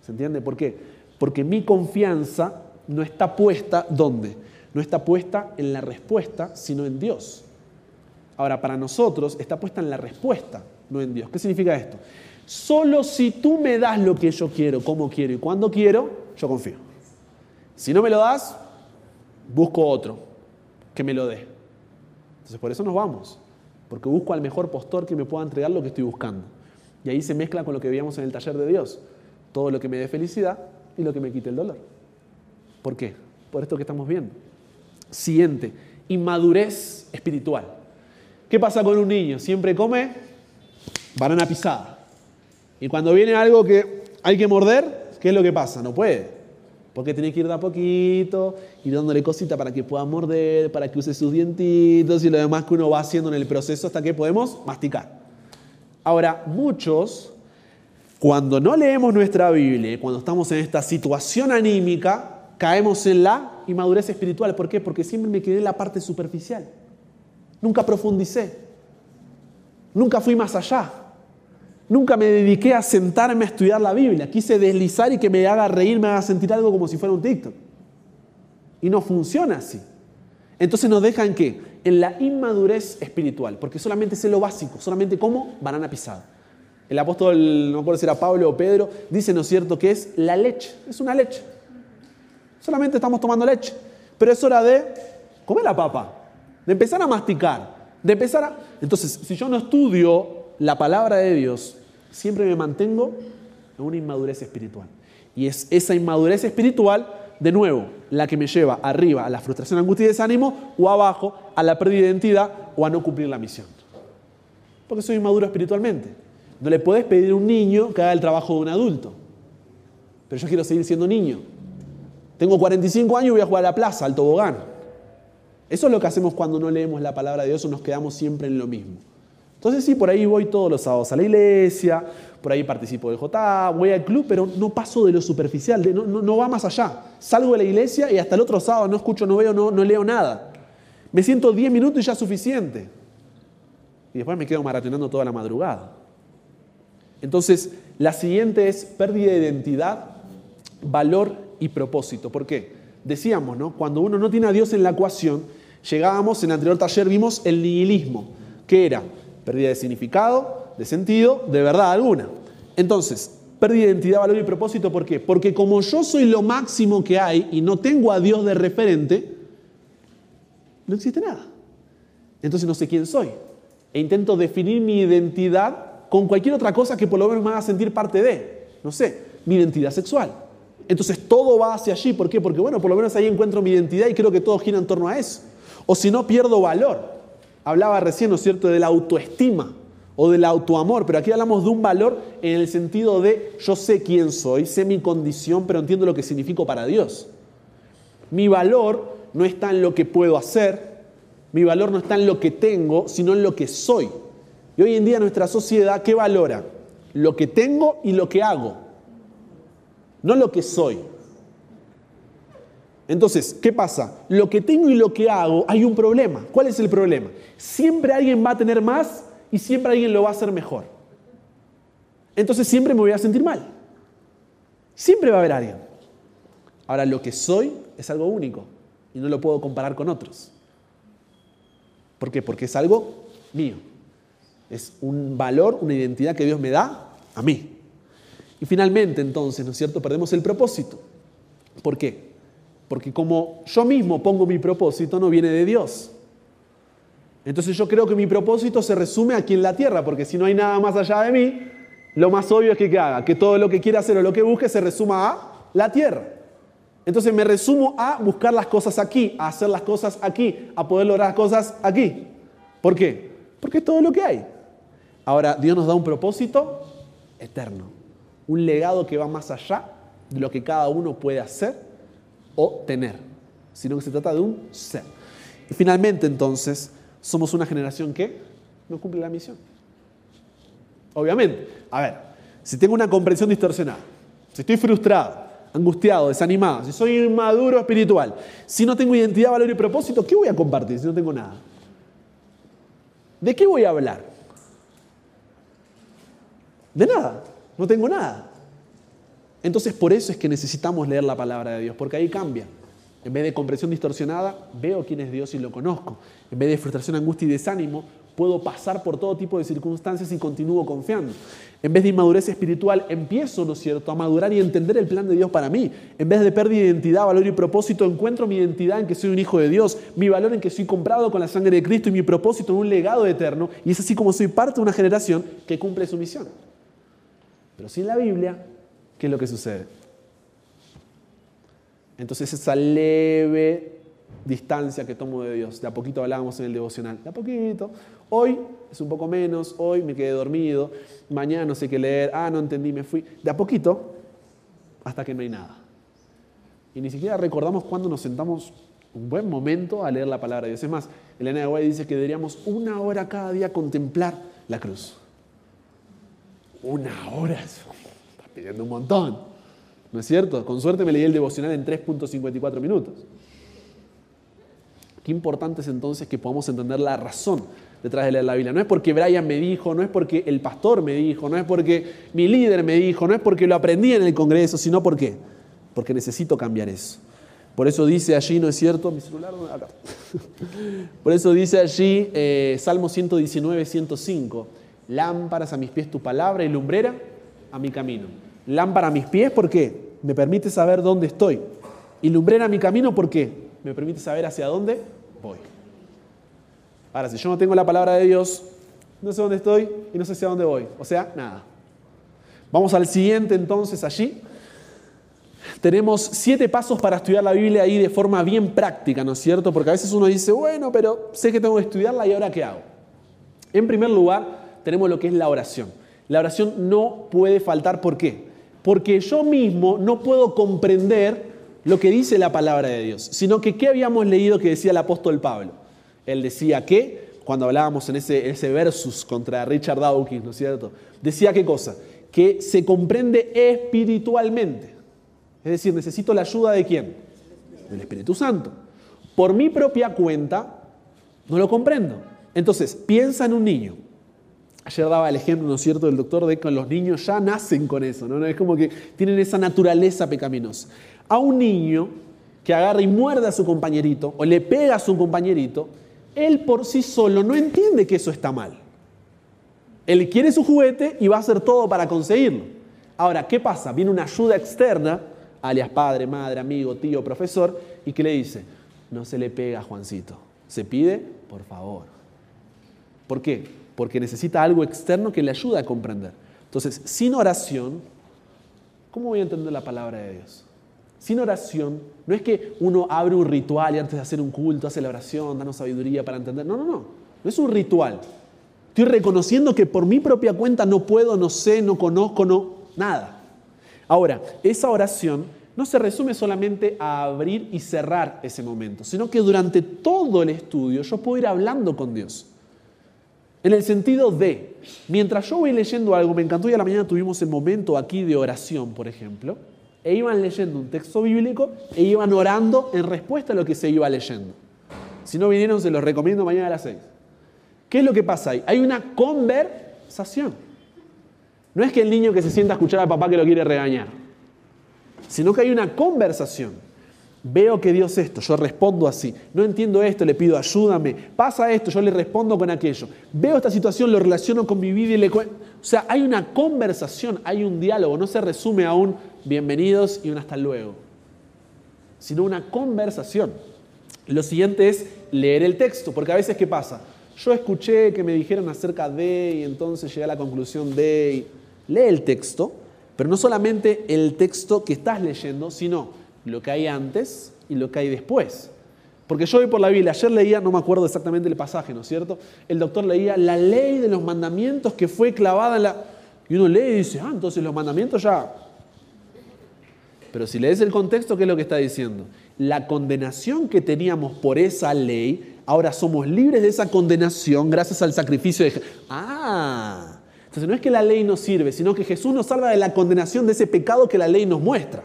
¿Se entiende? ¿Por qué? Porque mi confianza no está puesta, ¿dónde? No está puesta en la respuesta, sino en Dios. Ahora, para nosotros está puesta en la respuesta, no en Dios. ¿Qué significa esto? Solo si tú me das lo que yo quiero, como quiero y cuando quiero, yo confío. Si no me lo das, busco otro que me lo dé. Entonces por eso nos vamos, porque busco al mejor postor que me pueda entregar lo que estoy buscando. Y ahí se mezcla con lo que veíamos en el taller de Dios, todo lo que me dé felicidad y lo que me quite el dolor. ¿Por qué? Por esto que estamos viendo. Siguiente, inmadurez espiritual. ¿Qué pasa con un niño? Siempre come banana pisada. Y cuando viene algo que hay que morder, ¿qué es lo que pasa? No puede. Porque tiene que ir de a poquito, ir dándole cosita para que pueda morder, para que use sus dientitos y lo demás que uno va haciendo en el proceso hasta que podemos masticar. Ahora, muchos, cuando no leemos nuestra Biblia, cuando estamos en esta situación anímica, caemos en la inmadurez espiritual. ¿Por qué? Porque siempre me quedé en la parte superficial. Nunca profundicé. Nunca fui más allá. Nunca me dediqué a sentarme a estudiar la Biblia. Quise deslizar y que me haga reír, me haga sentir algo como si fuera un TikTok. Y no funciona así. Entonces nos dejan que en la inmadurez espiritual, porque solamente sé lo básico, solamente como banana pisada. El apóstol, no recuerdo si era Pablo o Pedro, dice, ¿no es cierto?, que es la leche, es una leche. Solamente estamos tomando leche. Pero es hora de comer la papa, de empezar a masticar, de empezar a... Entonces, si yo no estudio la palabra de Dios, siempre me mantengo en una inmadurez espiritual. Y es esa inmadurez espiritual, de nuevo, la que me lleva arriba a la frustración, angustia y desánimo, o abajo a la pérdida de identidad o a no cumplir la misión. Porque soy inmaduro espiritualmente. No le puedes pedir a un niño que haga el trabajo de un adulto. Pero yo quiero seguir siendo niño. Tengo 45 años y voy a jugar a la plaza, al tobogán. Eso es lo que hacemos cuando no leemos la palabra de Dios o nos quedamos siempre en lo mismo. Entonces sí, por ahí voy todos los sábados a la iglesia, por ahí participo del JA, voy al club, pero no paso de lo superficial, no, va más allá. Salgo de la iglesia y hasta el otro sábado no escucho, no veo, no, no leo nada. Me siento 10 minutos y ya es suficiente. Y después me quedo maratonando toda la madrugada. Entonces, la siguiente es pérdida de identidad, valor y propósito. ¿Por qué? Decíamos, ¿no? Cuando uno no tiene a Dios en la ecuación, llegábamos, en el anterior taller vimos el nihilismo, que era pérdida de significado, de sentido, de verdad alguna. Entonces, pérdida de identidad, valor y propósito, ¿por qué? Porque como yo soy lo máximo que hay y no tengo a Dios de referente, no existe nada. Entonces no sé quién soy. E intento definir mi identidad con cualquier otra cosa que por lo menos me haga sentir parte de. No sé, mi identidad sexual. Entonces todo va hacia allí. ¿Por qué? Porque bueno, por lo menos ahí encuentro mi identidad y creo que todo gira en torno a eso. O si no, pierdo valor. Hablaba recién, ¿no es cierto?, de la autoestima o del autoamor, pero aquí hablamos de un valor en el sentido de yo sé quién soy, sé mi condición, pero entiendo lo que significo para Dios. Mi valor no está en lo que puedo hacer, mi valor no está en lo que tengo, sino en lo que soy. Y hoy en día nuestra sociedad, ¿qué valora? Lo que tengo y lo que hago no lo que soy. Entonces, ¿qué pasa? Lo que tengo y lo que hago, hay un problema. ¿Cuál es el problema? Siempre alguien va a tener más y siempre alguien lo va a hacer mejor. Entonces siempre me voy a sentir mal. Siempre va a haber alguien. Ahora, lo que soy es algo único y no lo puedo comparar con otros. ¿Por qué? Porque es algo mío. Es un valor, una identidad que Dios me da a mí. Y finalmente, entonces, ¿no es cierto?, perdemos el propósito. ¿Por qué? Porque como yo mismo pongo mi propósito, no viene de Dios. Entonces yo creo que mi propósito se resume aquí en la tierra, porque si no hay nada más allá de mí, lo más obvio es que, haga, que todo lo que quiera hacer o lo que busque se resuma a la tierra. Entonces me resumo a buscar las cosas aquí, a hacer las cosas aquí, a poder lograr las cosas aquí. ¿Por qué? Porque es todo lo que hay. Ahora, Dios nos da un propósito eterno un legado que va más allá de lo que cada uno puede hacer o tener, sino que se trata de un ser. Y finalmente entonces somos una generación que no cumple la misión. Obviamente, a ver, si tengo una comprensión distorsionada, si estoy frustrado, angustiado, desanimado, si soy inmaduro espiritual, si no tengo identidad, valor y propósito, ¿qué voy a compartir si no tengo nada? ¿De qué voy a hablar? De nada no tengo nada. Entonces por eso es que necesitamos leer la palabra de Dios, porque ahí cambia. En vez de comprensión distorsionada, veo quién es Dios y lo conozco. En vez de frustración, angustia y desánimo, puedo pasar por todo tipo de circunstancias y continúo confiando. En vez de inmadurez espiritual, empiezo, ¿no es cierto?, a madurar y entender el plan de Dios para mí. En vez de pérdida de identidad, valor y propósito, encuentro mi identidad en que soy un hijo de Dios, mi valor en que soy comprado con la sangre de Cristo y mi propósito en un legado eterno. Y es así como soy parte de una generación que cumple su misión. Pero sin la Biblia, ¿qué es lo que sucede? Entonces esa leve distancia que tomo de Dios, de a poquito hablábamos en el devocional, de a poquito, hoy es un poco menos, hoy me quedé dormido, mañana no sé qué leer, ah, no entendí, me fui, de a poquito, hasta que no hay nada. Y ni siquiera recordamos cuando nos sentamos un buen momento a leer la palabra de Dios. Es más, Elena de Guay dice que deberíamos una hora cada día contemplar la cruz. Una hora, está pidiendo un montón. ¿No es cierto? Con suerte me leí el devocional en 3.54 minutos. Qué importante es entonces que podamos entender la razón detrás de leer la Biblia. No es porque Brian me dijo, no es porque el pastor me dijo, no es porque mi líder me dijo, no es porque lo aprendí en el Congreso, sino porque, porque necesito cambiar eso. Por eso dice allí, ¿no es cierto? Mi celular, acá. Por eso dice allí eh, Salmo 119, 105, lámparas a mis pies tu palabra y lumbrera a mi camino. Lámpara a mis pies, ¿por qué? Me permite saber dónde estoy. Y lumbrera a mi camino, ¿por qué? Me permite saber hacia dónde voy. Ahora, si yo no tengo la palabra de Dios, no sé dónde estoy y no sé hacia dónde voy. O sea, nada. Vamos al siguiente entonces allí. Tenemos siete pasos para estudiar la Biblia ahí de forma bien práctica, ¿no es cierto? Porque a veces uno dice, bueno, pero sé que tengo que estudiarla y ahora qué hago. En primer lugar, tenemos lo que es la oración. La oración no puede faltar, ¿por qué? Porque yo mismo no puedo comprender lo que dice la palabra de Dios, sino que qué habíamos leído que decía el apóstol Pablo. Él decía que, cuando hablábamos en ese, ese versus contra Richard Dawkins, ¿no es cierto? Decía qué cosa? Que se comprende espiritualmente. Es decir, necesito la ayuda de quién? Del Espíritu Santo. Por mi propia cuenta, no lo comprendo. Entonces, piensa en un niño. Ayer daba el ejemplo, ¿no es cierto?, del doctor de que los niños ya nacen con eso, ¿no? Es como que tienen esa naturaleza pecaminosa. A un niño que agarra y muerde a su compañerito o le pega a su compañerito, él por sí solo no entiende que eso está mal. Él quiere su juguete y va a hacer todo para conseguirlo. Ahora, ¿qué pasa? Viene una ayuda externa, alias padre, madre, amigo, tío, profesor, y que le dice, no se le pega a Juancito, se pide por favor. ¿Por qué? Porque necesita algo externo que le ayude a comprender. Entonces, sin oración, ¿cómo voy a entender la palabra de Dios? Sin oración, no es que uno abre un ritual y antes de hacer un culto hace la oración, danos sabiduría para entender. No, no, no. No es un ritual. Estoy reconociendo que por mi propia cuenta no puedo, no sé, no conozco, no, nada. Ahora, esa oración no se resume solamente a abrir y cerrar ese momento, sino que durante todo el estudio yo puedo ir hablando con Dios. En el sentido de, mientras yo voy leyendo algo, me encantó y a la mañana tuvimos el momento aquí de oración, por ejemplo, e iban leyendo un texto bíblico e iban orando en respuesta a lo que se iba leyendo. Si no vinieron, se los recomiendo mañana a las 6. ¿Qué es lo que pasa ahí? Hay una conversación. No es que el niño que se sienta a escuchar al papá que lo quiere regañar, sino que hay una conversación. Veo que Dios esto, yo respondo así. No entiendo esto, le pido ayúdame. Pasa esto, yo le respondo con aquello. Veo esta situación, lo relaciono con mi vida y le cuento. O sea, hay una conversación, hay un diálogo. No se resume a un bienvenidos y un hasta luego, sino una conversación. Lo siguiente es leer el texto, porque a veces ¿qué pasa? Yo escuché que me dijeron acerca de y entonces llegué a la conclusión de... lee el texto, pero no solamente el texto que estás leyendo, sino lo que hay antes y lo que hay después. Porque yo voy por la Biblia, ayer leía, no me acuerdo exactamente el pasaje, ¿no es cierto? El doctor leía la ley de los mandamientos que fue clavada en la... Y uno lee y dice, ah, entonces los mandamientos ya... Pero si lees el contexto, ¿qué es lo que está diciendo? La condenación que teníamos por esa ley, ahora somos libres de esa condenación gracias al sacrificio de... Ah, entonces no es que la ley nos sirve, sino que Jesús nos salva de la condenación de ese pecado que la ley nos muestra.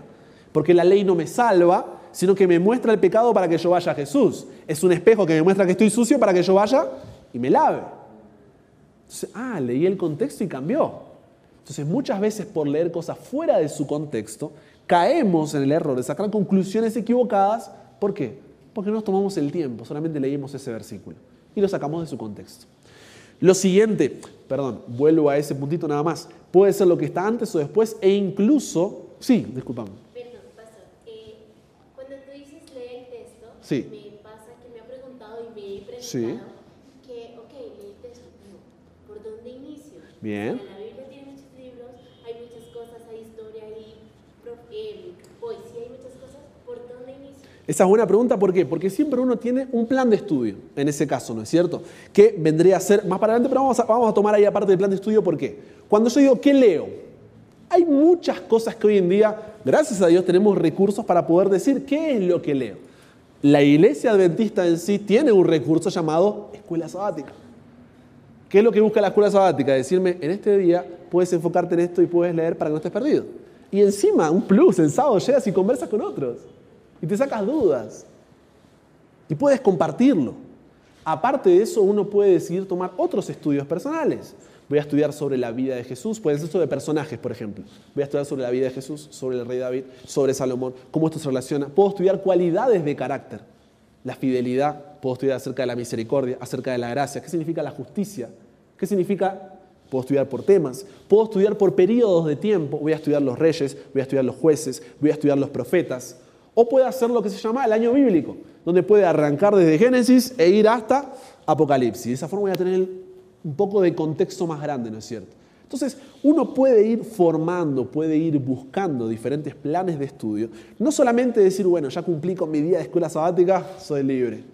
Porque la ley no me salva, sino que me muestra el pecado para que yo vaya a Jesús. Es un espejo que me muestra que estoy sucio para que yo vaya y me lave. Ah, leí el contexto y cambió. Entonces, muchas veces por leer cosas fuera de su contexto, caemos en el error de sacar conclusiones equivocadas. ¿Por qué? Porque no nos tomamos el tiempo, solamente leímos ese versículo y lo sacamos de su contexto. Lo siguiente, perdón, vuelvo a ese puntito nada más. Puede ser lo que está antes o después e incluso, sí, disculpame. Perdón, pastor. Eh, cuando tú dices lee el texto, Sí. me pasa que me ha preguntado y me he preguntado Sí. que, ok, texto, pero ¿por dónde inicio? Bien. O sea, la Biblia tiene muchos libros, hay muchas cosas, hay historia, hay eh, poesía, hay muchas cosas. ¿Por dónde inicio? Esa es buena pregunta, ¿por qué? Porque siempre uno tiene un plan de estudio, en ese caso, ¿no es cierto? Que vendría a ser más para adelante, pero vamos a, vamos a tomar ahí aparte del plan de estudio, ¿por qué? Cuando yo digo, ¿qué leo? Hay muchas cosas que hoy en día, gracias a Dios, tenemos recursos para poder decir qué es lo que leo. La iglesia adventista en sí tiene un recurso llamado escuela sabática. ¿Qué es lo que busca la escuela sabática? Decirme, en este día puedes enfocarte en esto y puedes leer para que no estés perdido. Y encima, un plus, el sábado llegas y conversas con otros. Y te sacas dudas. Y puedes compartirlo. Aparte de eso, uno puede decidir tomar otros estudios personales. Voy a estudiar sobre la vida de Jesús, pueden ser sobre personajes, por ejemplo. Voy a estudiar sobre la vida de Jesús, sobre el rey David, sobre Salomón, cómo esto se relaciona. Puedo estudiar cualidades de carácter, la fidelidad, puedo estudiar acerca de la misericordia, acerca de la gracia, qué significa la justicia, qué significa, puedo estudiar por temas, puedo estudiar por periodos de tiempo, voy a estudiar los reyes, voy a estudiar los jueces, voy a estudiar los profetas, o puede hacer lo que se llama el año bíblico, donde puede arrancar desde Génesis e ir hasta Apocalipsis. De esa forma voy a tener un poco de contexto más grande, ¿no es cierto? Entonces, uno puede ir formando, puede ir buscando diferentes planes de estudio, no solamente decir, bueno, ya cumplí con mi día de escuela sabática, soy libre,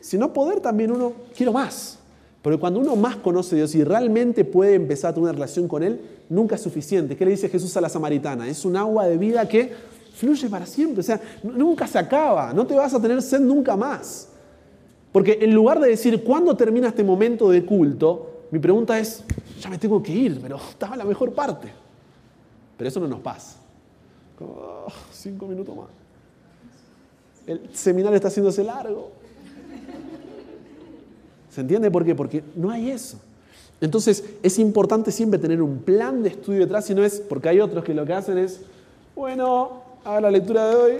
sino poder también uno, quiero más. Porque cuando uno más conoce a Dios y realmente puede empezar a tener una relación con Él, nunca es suficiente. ¿Qué le dice Jesús a la samaritana? Es un agua de vida que fluye para siempre, o sea, nunca se acaba, no te vas a tener sed nunca más. Porque en lugar de decir, ¿cuándo termina este momento de culto? Mi pregunta es, ya me tengo que ir, pero estaba la mejor parte. Pero eso no nos pasa. Como, "Oh, cinco minutos más. El seminario está haciéndose largo. ¿Se entiende por qué? Porque no hay eso. Entonces es importante siempre tener un plan de estudio detrás, si no es, porque hay otros que lo que hacen es, bueno, haga la lectura de hoy,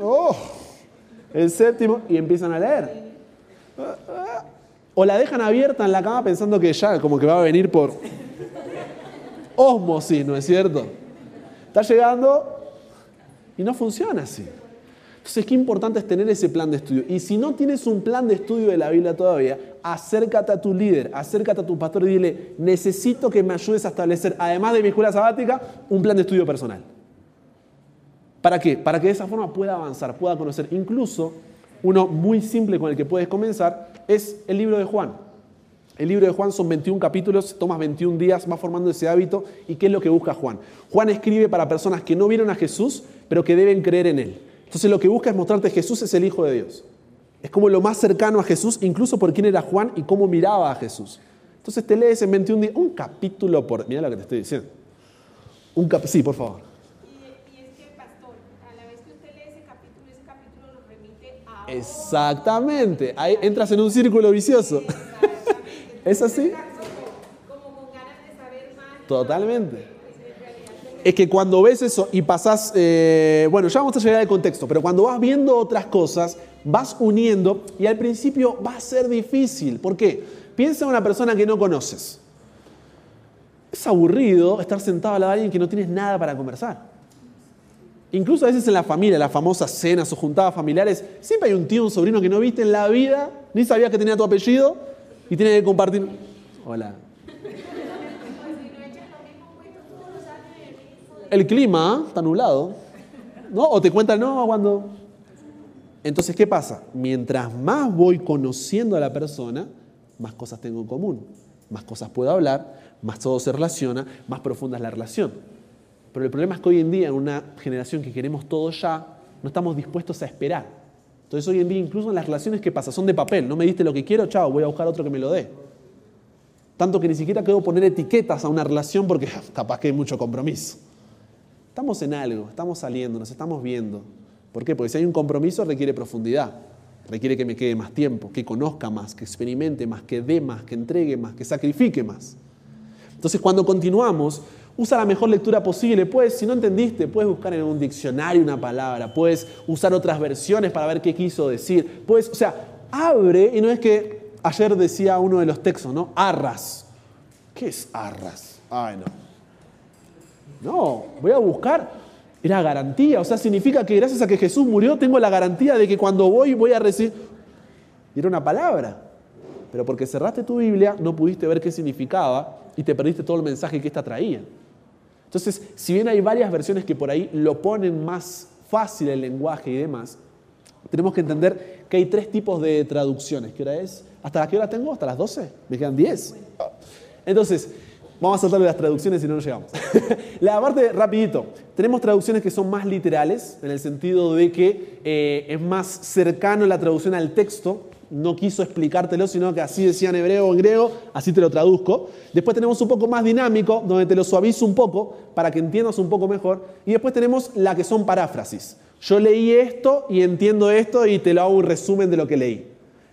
oh, el séptimo, y empiezan a leer. O la dejan abierta en la cama pensando que ya como que va a venir por osmosis, ¿no es cierto? Está llegando y no funciona así. Entonces, qué importante es tener ese plan de estudio. Y si no tienes un plan de estudio de la Biblia todavía, acércate a tu líder, acércate a tu pastor y dile, necesito que me ayudes a establecer, además de mi escuela sabática, un plan de estudio personal. ¿Para qué? Para que de esa forma pueda avanzar, pueda conocer. Incluso, uno muy simple con el que puedes comenzar es el libro de Juan. El libro de Juan son 21 capítulos, tomas 21 días, vas formando ese hábito. ¿Y qué es lo que busca Juan? Juan escribe para personas que no vieron a Jesús, pero que deben creer en Él. Entonces lo que busca es mostrarte que Jesús es el Hijo de Dios. Es como lo más cercano a Jesús, incluso por quién era Juan y cómo miraba a Jesús. Entonces te lees en 21 días, un capítulo por... Mira lo que te estoy diciendo. Un cap sí, por favor. Y, y es que, pastor, a la vez que usted lee ese capítulo, ese capítulo lo remite a Exactamente. Ahí entras en un círculo vicioso. ¿Es así? Totalmente. Es que cuando ves eso y pasás, eh, bueno, ya vamos a llegar al contexto, pero cuando vas viendo otras cosas, vas uniendo y al principio va a ser difícil. ¿Por qué? Piensa en una persona que no conoces. Es aburrido estar sentado al lado de alguien que no tienes nada para conversar. Incluso a veces en la familia, las famosas cenas o juntadas familiares, siempre hay un tío, un sobrino que no viste en la vida, ni sabía que tenía tu apellido y tiene que compartir. Hola. El clima está nublado. ¿No? O te cuentan, no, cuando. Entonces, ¿qué pasa? Mientras más voy conociendo a la persona, más cosas tengo en común, más cosas puedo hablar, más todo se relaciona, más profunda es la relación. Pero el problema es que hoy en día, en una generación que queremos todo ya, no estamos dispuestos a esperar. Entonces, hoy en día, incluso en las relaciones que pasa, son de papel. No me diste lo que quiero, chao, voy a buscar otro que me lo dé. Tanto que ni siquiera quiero poner etiquetas a una relación porque capaz que hay mucho compromiso. Estamos en algo, estamos saliendo, nos estamos viendo. ¿Por qué? Porque si hay un compromiso requiere profundidad, requiere que me quede más tiempo, que conozca más, que experimente más, que dé más, que entregue más, que sacrifique más. Entonces cuando continuamos, usa la mejor lectura posible. Puedes, si no entendiste, puedes buscar en un diccionario una palabra, puedes usar otras versiones para ver qué quiso decir. Puedes, o sea, abre y no es que ayer decía uno de los textos, ¿no? Arras. ¿Qué es arras? Ay, no. No, voy a buscar. Era garantía, o sea, significa que gracias a que Jesús murió tengo la garantía de que cuando voy voy a recibir... Era una palabra, pero porque cerraste tu Biblia no pudiste ver qué significaba y te perdiste todo el mensaje que ésta traía. Entonces, si bien hay varias versiones que por ahí lo ponen más fácil el lenguaje y demás, tenemos que entender que hay tres tipos de traducciones. ¿Qué hora es? ¿Hasta qué hora tengo? ¿Hasta las 12? ¿Me quedan 10? Entonces, vamos a saltar de las traducciones si no nos llegamos. la parte, rapidito, tenemos traducciones que son más literales, en el sentido de que eh, es más cercano la traducción al texto, no quiso explicártelo, sino que así decía en hebreo o en griego, así te lo traduzco. Después tenemos un poco más dinámico, donde te lo suavizo un poco para que entiendas un poco mejor. Y después tenemos la que son paráfrasis. Yo leí esto y entiendo esto y te lo hago un resumen de lo que leí.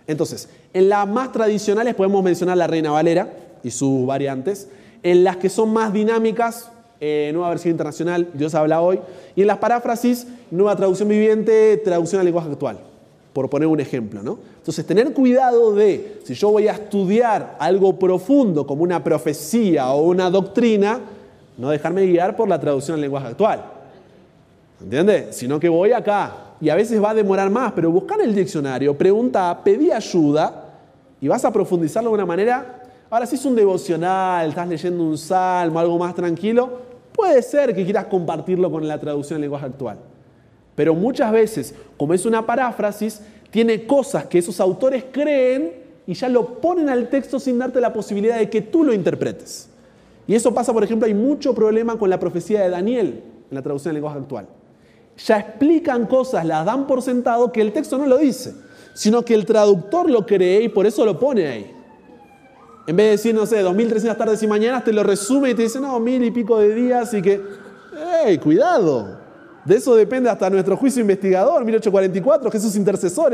Entonces, en las más tradicionales podemos mencionar la Reina Valera y sus variantes. En las que son más dinámicas, eh, nueva versión internacional, Dios habla hoy. Y en las paráfrasis, nueva traducción viviente, traducción al lenguaje actual por poner un ejemplo. ¿no? Entonces, tener cuidado de, si yo voy a estudiar algo profundo como una profecía o una doctrina, no dejarme guiar por la traducción al lenguaje actual. ¿Entiendes? Sino que voy acá. Y a veces va a demorar más, pero buscar el diccionario, pregunta, pedí ayuda y vas a profundizarlo de una manera. Ahora, si es un devocional, estás leyendo un salmo, algo más tranquilo, puede ser que quieras compartirlo con la traducción al lenguaje actual. Pero muchas veces, como es una paráfrasis, tiene cosas que esos autores creen y ya lo ponen al texto sin darte la posibilidad de que tú lo interpretes. Y eso pasa, por ejemplo, hay mucho problema con la profecía de Daniel en la traducción del lenguaje actual. Ya explican cosas, las dan por sentado que el texto no lo dice, sino que el traductor lo cree y por eso lo pone ahí. En vez de decir, no sé, 2300 tardes y mañanas, te lo resume y te dice, no, mil y pico de días y que, ¡ey, cuidado! De eso depende hasta nuestro juicio investigador, 1844, Jesús intercesor.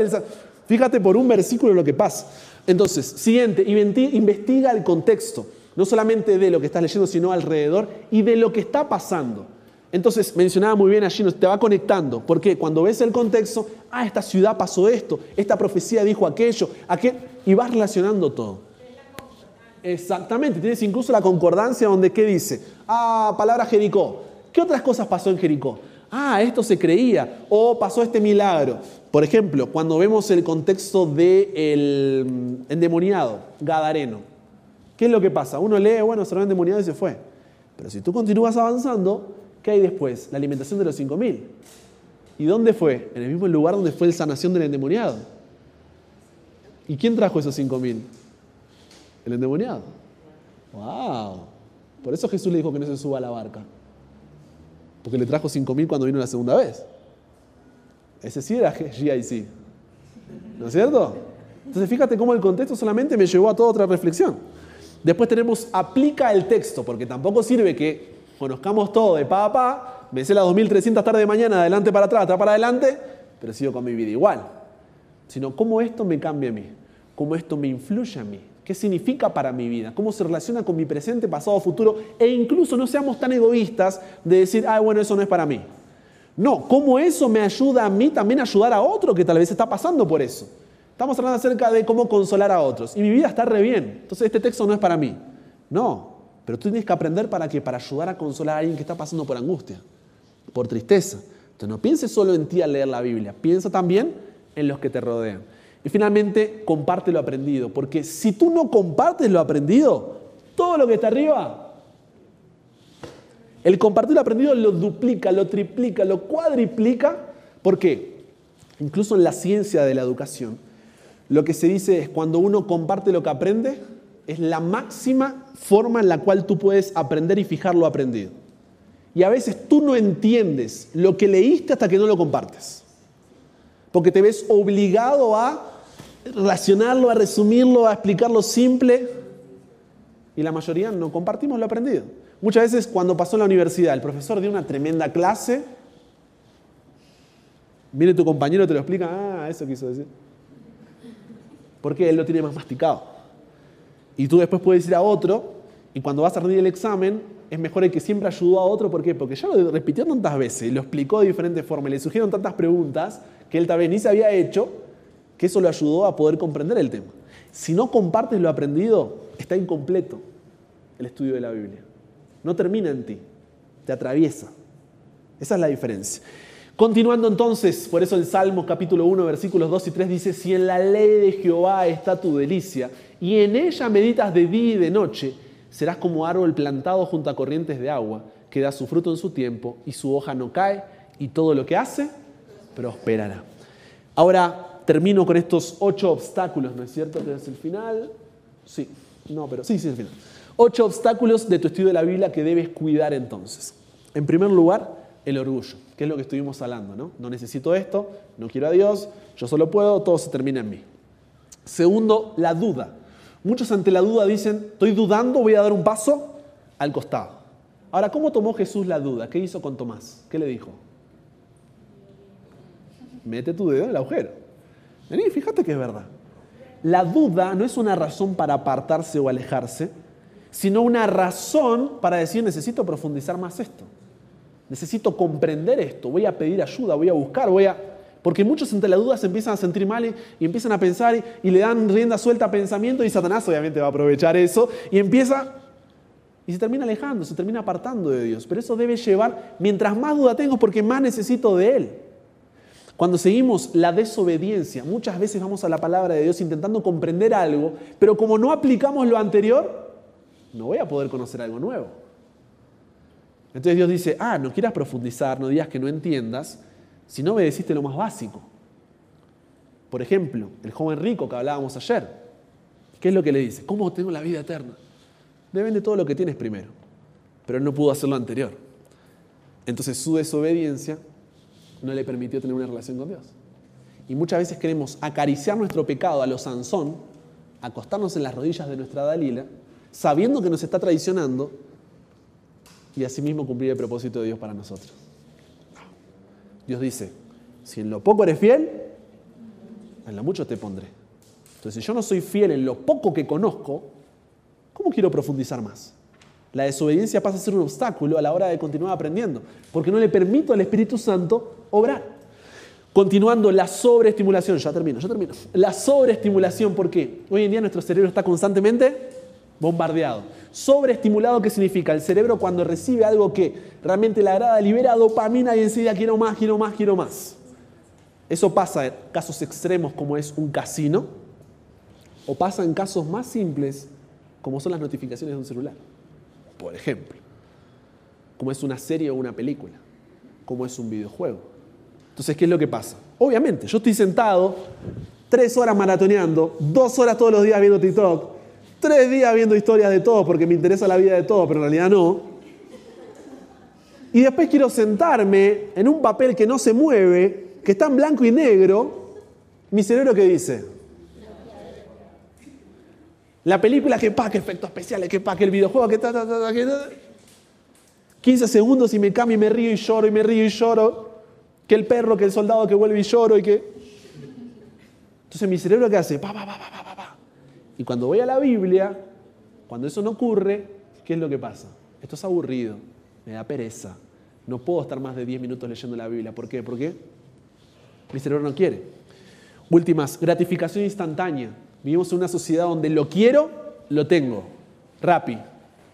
Fíjate por un versículo lo que pasa. Entonces, siguiente, investiga el contexto, no solamente de lo que estás leyendo, sino alrededor y de lo que está pasando. Entonces, mencionaba muy bien allí, te va conectando, porque cuando ves el contexto, ah, esta ciudad pasó esto, esta profecía dijo aquello, aquel, y vas relacionando todo. Exactamente, tienes incluso la concordancia donde, ¿qué dice? Ah, palabra Jericó. ¿Qué otras cosas pasó en Jericó? Ah, esto se creía, o pasó este milagro. Por ejemplo, cuando vemos el contexto del mm, endemoniado, Gadareno, ¿qué es lo que pasa? Uno lee, bueno, se lo endemoniado y se fue. Pero si tú continúas avanzando, ¿qué hay después? La alimentación de los 5.000. ¿Y dónde fue? En el mismo lugar donde fue la sanación del endemoniado. ¿Y quién trajo esos 5.000? El endemoniado. ¡Wow! Por eso Jesús le dijo que no se suba a la barca porque le trajo 5.000 cuando vino la segunda vez. Ese sí era GIC. ¿No es cierto? Entonces fíjate cómo el contexto solamente me llevó a toda otra reflexión. Después tenemos aplica el texto, porque tampoco sirve que conozcamos todo de pa a pa, me sé las 2.300 tarde de mañana, adelante para atrás, atrás para adelante, pero sigo con mi vida igual. Sino cómo esto me cambia a mí, cómo esto me influye a mí, qué significa para mi vida, cómo se relaciona con mi presente, pasado, futuro, e incluso no seamos tan egoístas de decir, ah, bueno, eso no es para mí. No, cómo eso me ayuda a mí también a ayudar a otro que tal vez está pasando por eso. Estamos hablando acerca de cómo consolar a otros. Y mi vida está re bien. Entonces este texto no es para mí. No, pero tú tienes que aprender para qué? Para ayudar a consolar a alguien que está pasando por angustia, por tristeza. Entonces no pienses solo en ti al leer la Biblia, piensa también en los que te rodean. Y finalmente, comparte lo aprendido, porque si tú no compartes lo aprendido, todo lo que está arriba, el compartir lo aprendido lo duplica, lo triplica, lo cuadriplica. ¿Por qué? Incluso en la ciencia de la educación, lo que se dice es cuando uno comparte lo que aprende, es la máxima forma en la cual tú puedes aprender y fijar lo aprendido. Y a veces tú no entiendes lo que leíste hasta que no lo compartes. Porque te ves obligado a relacionarlo, a resumirlo, a explicarlo simple. Y la mayoría no compartimos lo aprendido. Muchas veces cuando pasó en la universidad, el profesor dio una tremenda clase, viene tu compañero, te lo explica, ah, eso quiso decir. Porque él lo tiene más masticado. Y tú después puedes ir a otro, y cuando vas a rendir el examen, es mejor el que siempre ayudó a otro. ¿Por qué? Porque ya lo repitió tantas veces, lo explicó de diferentes formas, le surgieron tantas preguntas que él tal vez ni se había hecho, que eso lo ayudó a poder comprender el tema. Si no compartes lo aprendido, está incompleto el estudio de la Biblia. No termina en ti, te atraviesa. Esa es la diferencia. Continuando entonces, por eso el Salmo capítulo 1, versículos 2 y 3 dice, si en la ley de Jehová está tu delicia, y en ella meditas de día y de noche, serás como árbol plantado junto a corrientes de agua, que da su fruto en su tiempo, y su hoja no cae, y todo lo que hace prosperará. Ahora termino con estos ocho obstáculos, ¿no es cierto? Que es el final. Sí, no, pero sí, sí, el final. Ocho obstáculos de tu estudio de la Biblia que debes cuidar entonces. En primer lugar, el orgullo, que es lo que estuvimos hablando, ¿no? No necesito esto, no quiero a Dios, yo solo puedo, todo se termina en mí. Segundo, la duda. Muchos ante la duda dicen, estoy dudando, voy a dar un paso al costado. Ahora, ¿cómo tomó Jesús la duda? ¿Qué hizo con Tomás? ¿Qué le dijo? Mete tu dedo en el agujero. Fíjate que es verdad. La duda no es una razón para apartarse o alejarse, sino una razón para decir necesito profundizar más esto. Necesito comprender esto, voy a pedir ayuda, voy a buscar, voy a... Porque muchos entre la duda se empiezan a sentir mal y, y empiezan a pensar y, y le dan rienda suelta a pensamiento y Satanás obviamente va a aprovechar eso y empieza y se termina alejando, se termina apartando de Dios. Pero eso debe llevar, mientras más duda tengo, porque más necesito de Él. Cuando seguimos la desobediencia, muchas veces vamos a la palabra de Dios intentando comprender algo, pero como no aplicamos lo anterior, no voy a poder conocer algo nuevo. Entonces Dios dice, ah, no quieras profundizar, no digas que no entiendas, si no obedeciste lo más básico. Por ejemplo, el joven rico que hablábamos ayer, ¿qué es lo que le dice? ¿Cómo tengo la vida eterna? Depende de todo lo que tienes primero, pero él no pudo hacer lo anterior. Entonces su desobediencia no le permitió tener una relación con Dios. Y muchas veces queremos acariciar nuestro pecado a los Sansón, acostarnos en las rodillas de nuestra Dalila, sabiendo que nos está traicionando y asimismo cumplir el propósito de Dios para nosotros. Dios dice, si en lo poco eres fiel, en lo mucho te pondré. Entonces, si yo no soy fiel en lo poco que conozco, ¿cómo quiero profundizar más? La desobediencia pasa a ser un obstáculo a la hora de continuar aprendiendo, porque no le permito al Espíritu Santo obrar. Continuando, la sobreestimulación, ya termino, ya termino. La sobreestimulación, ¿por qué? Hoy en día nuestro cerebro está constantemente bombardeado. Sobreestimulado, ¿qué significa? El cerebro cuando recibe algo que realmente le agrada, libera dopamina y enseguida quiero más, quiero más, quiero más. Eso pasa en casos extremos como es un casino, o pasa en casos más simples como son las notificaciones de un celular, por ejemplo, como es una serie o una película, como es un videojuego. Entonces, ¿qué es lo que pasa? Obviamente, yo estoy sentado tres horas maratoneando, dos horas todos los días viendo TikTok, tres días viendo historias de todo porque me interesa la vida de todo, pero en realidad no. Y después quiero sentarme en un papel que no se mueve, que está en blanco y negro. Mi cerebro que dice, la película que pa, que efectos especiales, que pa, que el videojuego, que ta, ta, ta, ta, que ta. 15 segundos y me cambio y me río y lloro y me río y lloro. Que el perro, que el soldado que vuelve y lloro y que... Entonces mi cerebro ¿qué hace? Pa, pa, pa, pa, pa, pa. Y cuando voy a la Biblia, cuando eso no ocurre, ¿qué es lo que pasa? Esto es aburrido, me da pereza. No puedo estar más de 10 minutos leyendo la Biblia. ¿Por qué? ¿Por qué? Mi cerebro no quiere. Últimas, gratificación instantánea. Vivimos en una sociedad donde lo quiero, lo tengo. Rápido.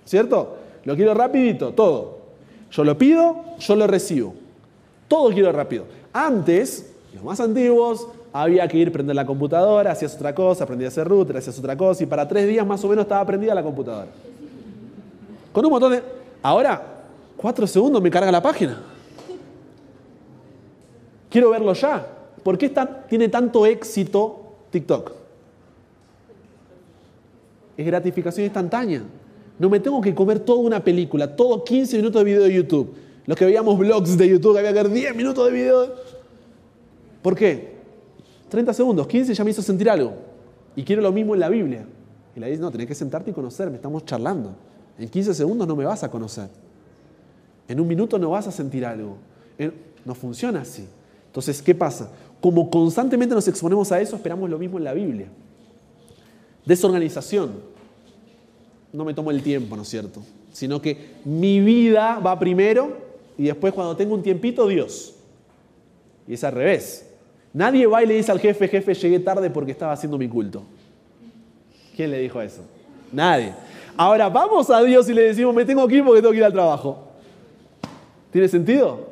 ¿Cierto? Lo quiero rapidito, todo. Yo lo pido, yo lo recibo. Todo quiero rápido. Antes, los más antiguos, había que ir a prender la computadora, hacías otra cosa, aprendías a hacer router, hacías otra cosa, y para tres días más o menos estaba prendida la computadora. Con un montón de... Ahora, cuatro segundos me carga la página. Quiero verlo ya. ¿Por qué tiene tanto éxito TikTok? Es gratificación instantánea. No me tengo que comer toda una película, todo 15 minutos de video de YouTube. Los que veíamos vlogs de YouTube, había que ver 10 minutos de video. ¿Por qué? 30 segundos, 15 ya me hizo sentir algo. Y quiero lo mismo en la Biblia. Y la dice, no, tenés que sentarte y conocerme, estamos charlando. En 15 segundos no me vas a conocer. En un minuto no vas a sentir algo. No funciona así. Entonces, ¿qué pasa? Como constantemente nos exponemos a eso, esperamos lo mismo en la Biblia. Desorganización. No me tomo el tiempo, ¿no es cierto? Sino que mi vida va primero y después cuando tengo un tiempito, Dios. Y es al revés. Nadie va y le dice al jefe, jefe, llegué tarde porque estaba haciendo mi culto. ¿Quién le dijo eso? Nadie. Ahora vamos a Dios y le decimos, me tengo que ir porque tengo que ir al trabajo. ¿Tiene sentido?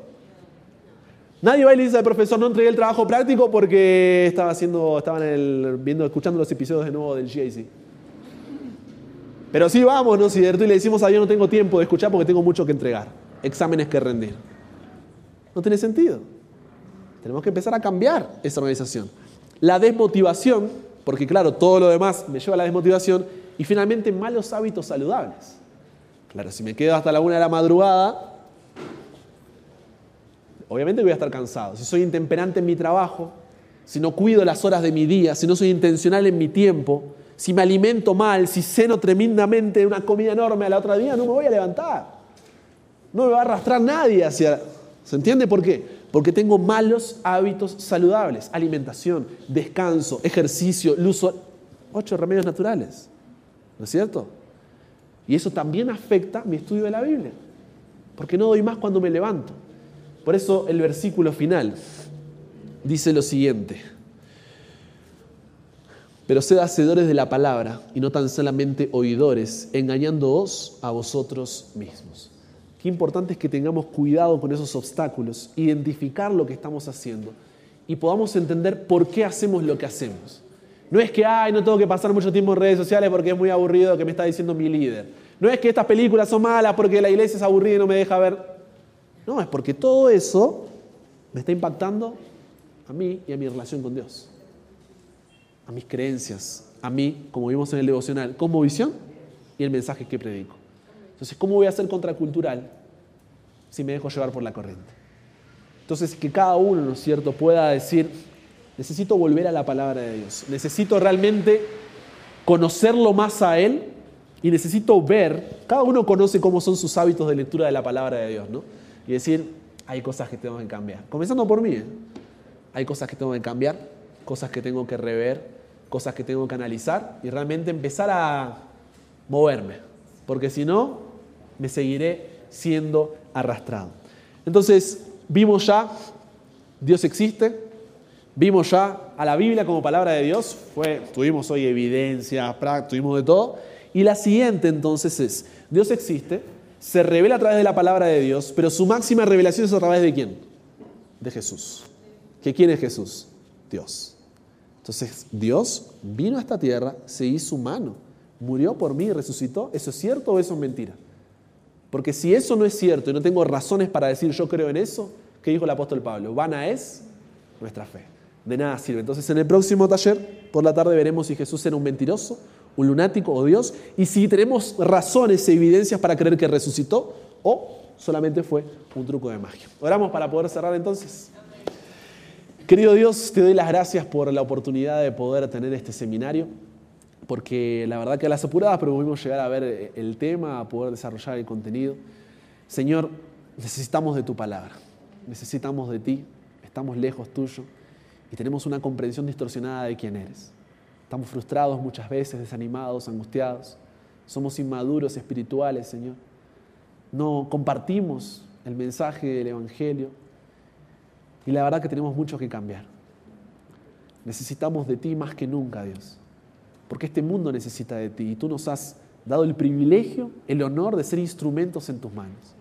Nadie va y le dice al profesor, no entregué el trabajo práctico porque estaba haciendo, estaban el, viendo, escuchando los episodios de nuevo del GIC. Pero sí, vamos, ¿no? Y le decimos a Dios, no tengo tiempo de escuchar porque tengo mucho que entregar, exámenes que rendir. No tiene sentido. Tenemos que empezar a cambiar esa organización. La desmotivación, porque claro, todo lo demás me lleva a la desmotivación, y finalmente malos hábitos saludables. Claro, si me quedo hasta la una de la madrugada, obviamente voy a estar cansado. Si soy intemperante en mi trabajo, si no cuido las horas de mi día, si no soy intencional en mi tiempo, si me alimento mal, si ceno tremendamente una comida enorme a la otra día, no me voy a levantar. No me va a arrastrar nadie hacia... ¿Se entiende por qué? Porque tengo malos hábitos saludables. Alimentación, descanso, ejercicio, luz... Ocho remedios naturales. ¿No es cierto? Y eso también afecta mi estudio de la Biblia. Porque no doy más cuando me levanto. Por eso el versículo final dice lo siguiente. Pero sed hacedores de la palabra y no tan solamente oidores, engañándoos a vosotros mismos. Qué importante es que tengamos cuidado con esos obstáculos, identificar lo que estamos haciendo y podamos entender por qué hacemos lo que hacemos. No es que, ay, no tengo que pasar mucho tiempo en redes sociales porque es muy aburrido que me está diciendo mi líder. No es que estas películas son malas porque la iglesia es aburrida y no me deja ver no, es porque todo eso me está impactando a mí y a mi relación con Dios, a mis creencias, a mí, como vimos en el devocional, como visión y el mensaje que predico. Entonces, ¿cómo voy a ser contracultural si me dejo llevar por la corriente? Entonces, que cada uno, ¿no es cierto?, pueda decir, necesito volver a la palabra de Dios, necesito realmente conocerlo más a Él y necesito ver, cada uno conoce cómo son sus hábitos de lectura de la palabra de Dios, ¿no? Y decir, hay cosas que tengo que cambiar. Comenzando por mí, ¿eh? hay cosas que tengo que cambiar, cosas que tengo que rever, cosas que tengo que analizar y realmente empezar a moverme, porque si no, me seguiré siendo arrastrado. Entonces, vimos ya, Dios existe, vimos ya a la Biblia como palabra de Dios, fue, tuvimos hoy evidencia, tuvimos de todo, y la siguiente entonces es, Dios existe, se revela a través de la palabra de Dios, pero su máxima revelación es a través de quién? De Jesús. ¿Que quién es Jesús? Dios. Entonces, Dios vino a esta tierra, se hizo humano, murió por mí y resucitó. ¿Eso es cierto o eso es mentira? Porque si eso no es cierto y no tengo razones para decir yo creo en eso, ¿qué dijo el apóstol Pablo? Vana es nuestra fe. De nada sirve. Entonces, en el próximo taller, por la tarde, veremos si Jesús era un mentiroso un lunático o Dios, y si tenemos razones e evidencias para creer que resucitó o solamente fue un truco de magia. Oramos para poder cerrar entonces. Querido Dios, te doy las gracias por la oportunidad de poder tener este seminario, porque la verdad que a las apuradas, pudimos llegar a ver el tema, a poder desarrollar el contenido. Señor, necesitamos de tu palabra, necesitamos de ti, estamos lejos tuyo y tenemos una comprensión distorsionada de quién eres. Estamos frustrados muchas veces, desanimados, angustiados. Somos inmaduros espirituales, Señor. No compartimos el mensaje del Evangelio. Y la verdad que tenemos mucho que cambiar. Necesitamos de ti más que nunca, Dios. Porque este mundo necesita de ti. Y tú nos has dado el privilegio, el honor de ser instrumentos en tus manos.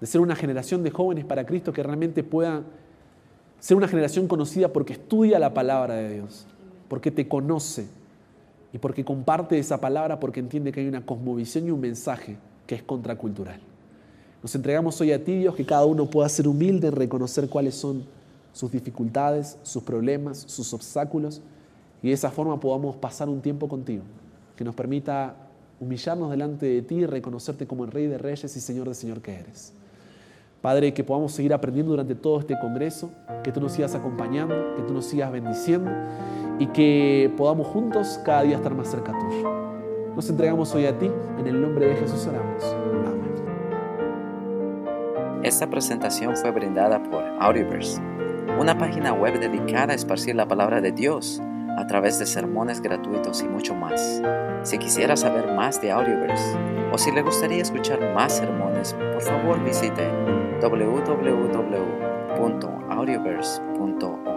De ser una generación de jóvenes para Cristo que realmente pueda ser una generación conocida porque estudia la palabra de Dios porque te conoce y porque comparte esa palabra porque entiende que hay una cosmovisión y un mensaje que es contracultural. Nos entregamos hoy a ti, Dios, que cada uno pueda ser humilde en reconocer cuáles son sus dificultades, sus problemas, sus obstáculos y de esa forma podamos pasar un tiempo contigo, que nos permita humillarnos delante de ti y reconocerte como el Rey de Reyes y Señor de Señor que eres. Padre, que podamos seguir aprendiendo durante todo este congreso, que tú nos sigas acompañando, que tú nos sigas bendiciendo y que podamos juntos cada día estar más cerca tuyo. Nos entregamos hoy a ti, en el nombre de Jesús oramos. Amén. Esta presentación fue brindada por Audioverse, una página web dedicada a esparcir la palabra de Dios a través de sermones gratuitos y mucho más. Si quisiera saber más de Audioverse o si le gustaría escuchar más sermones, por favor visite www.audioverse.org.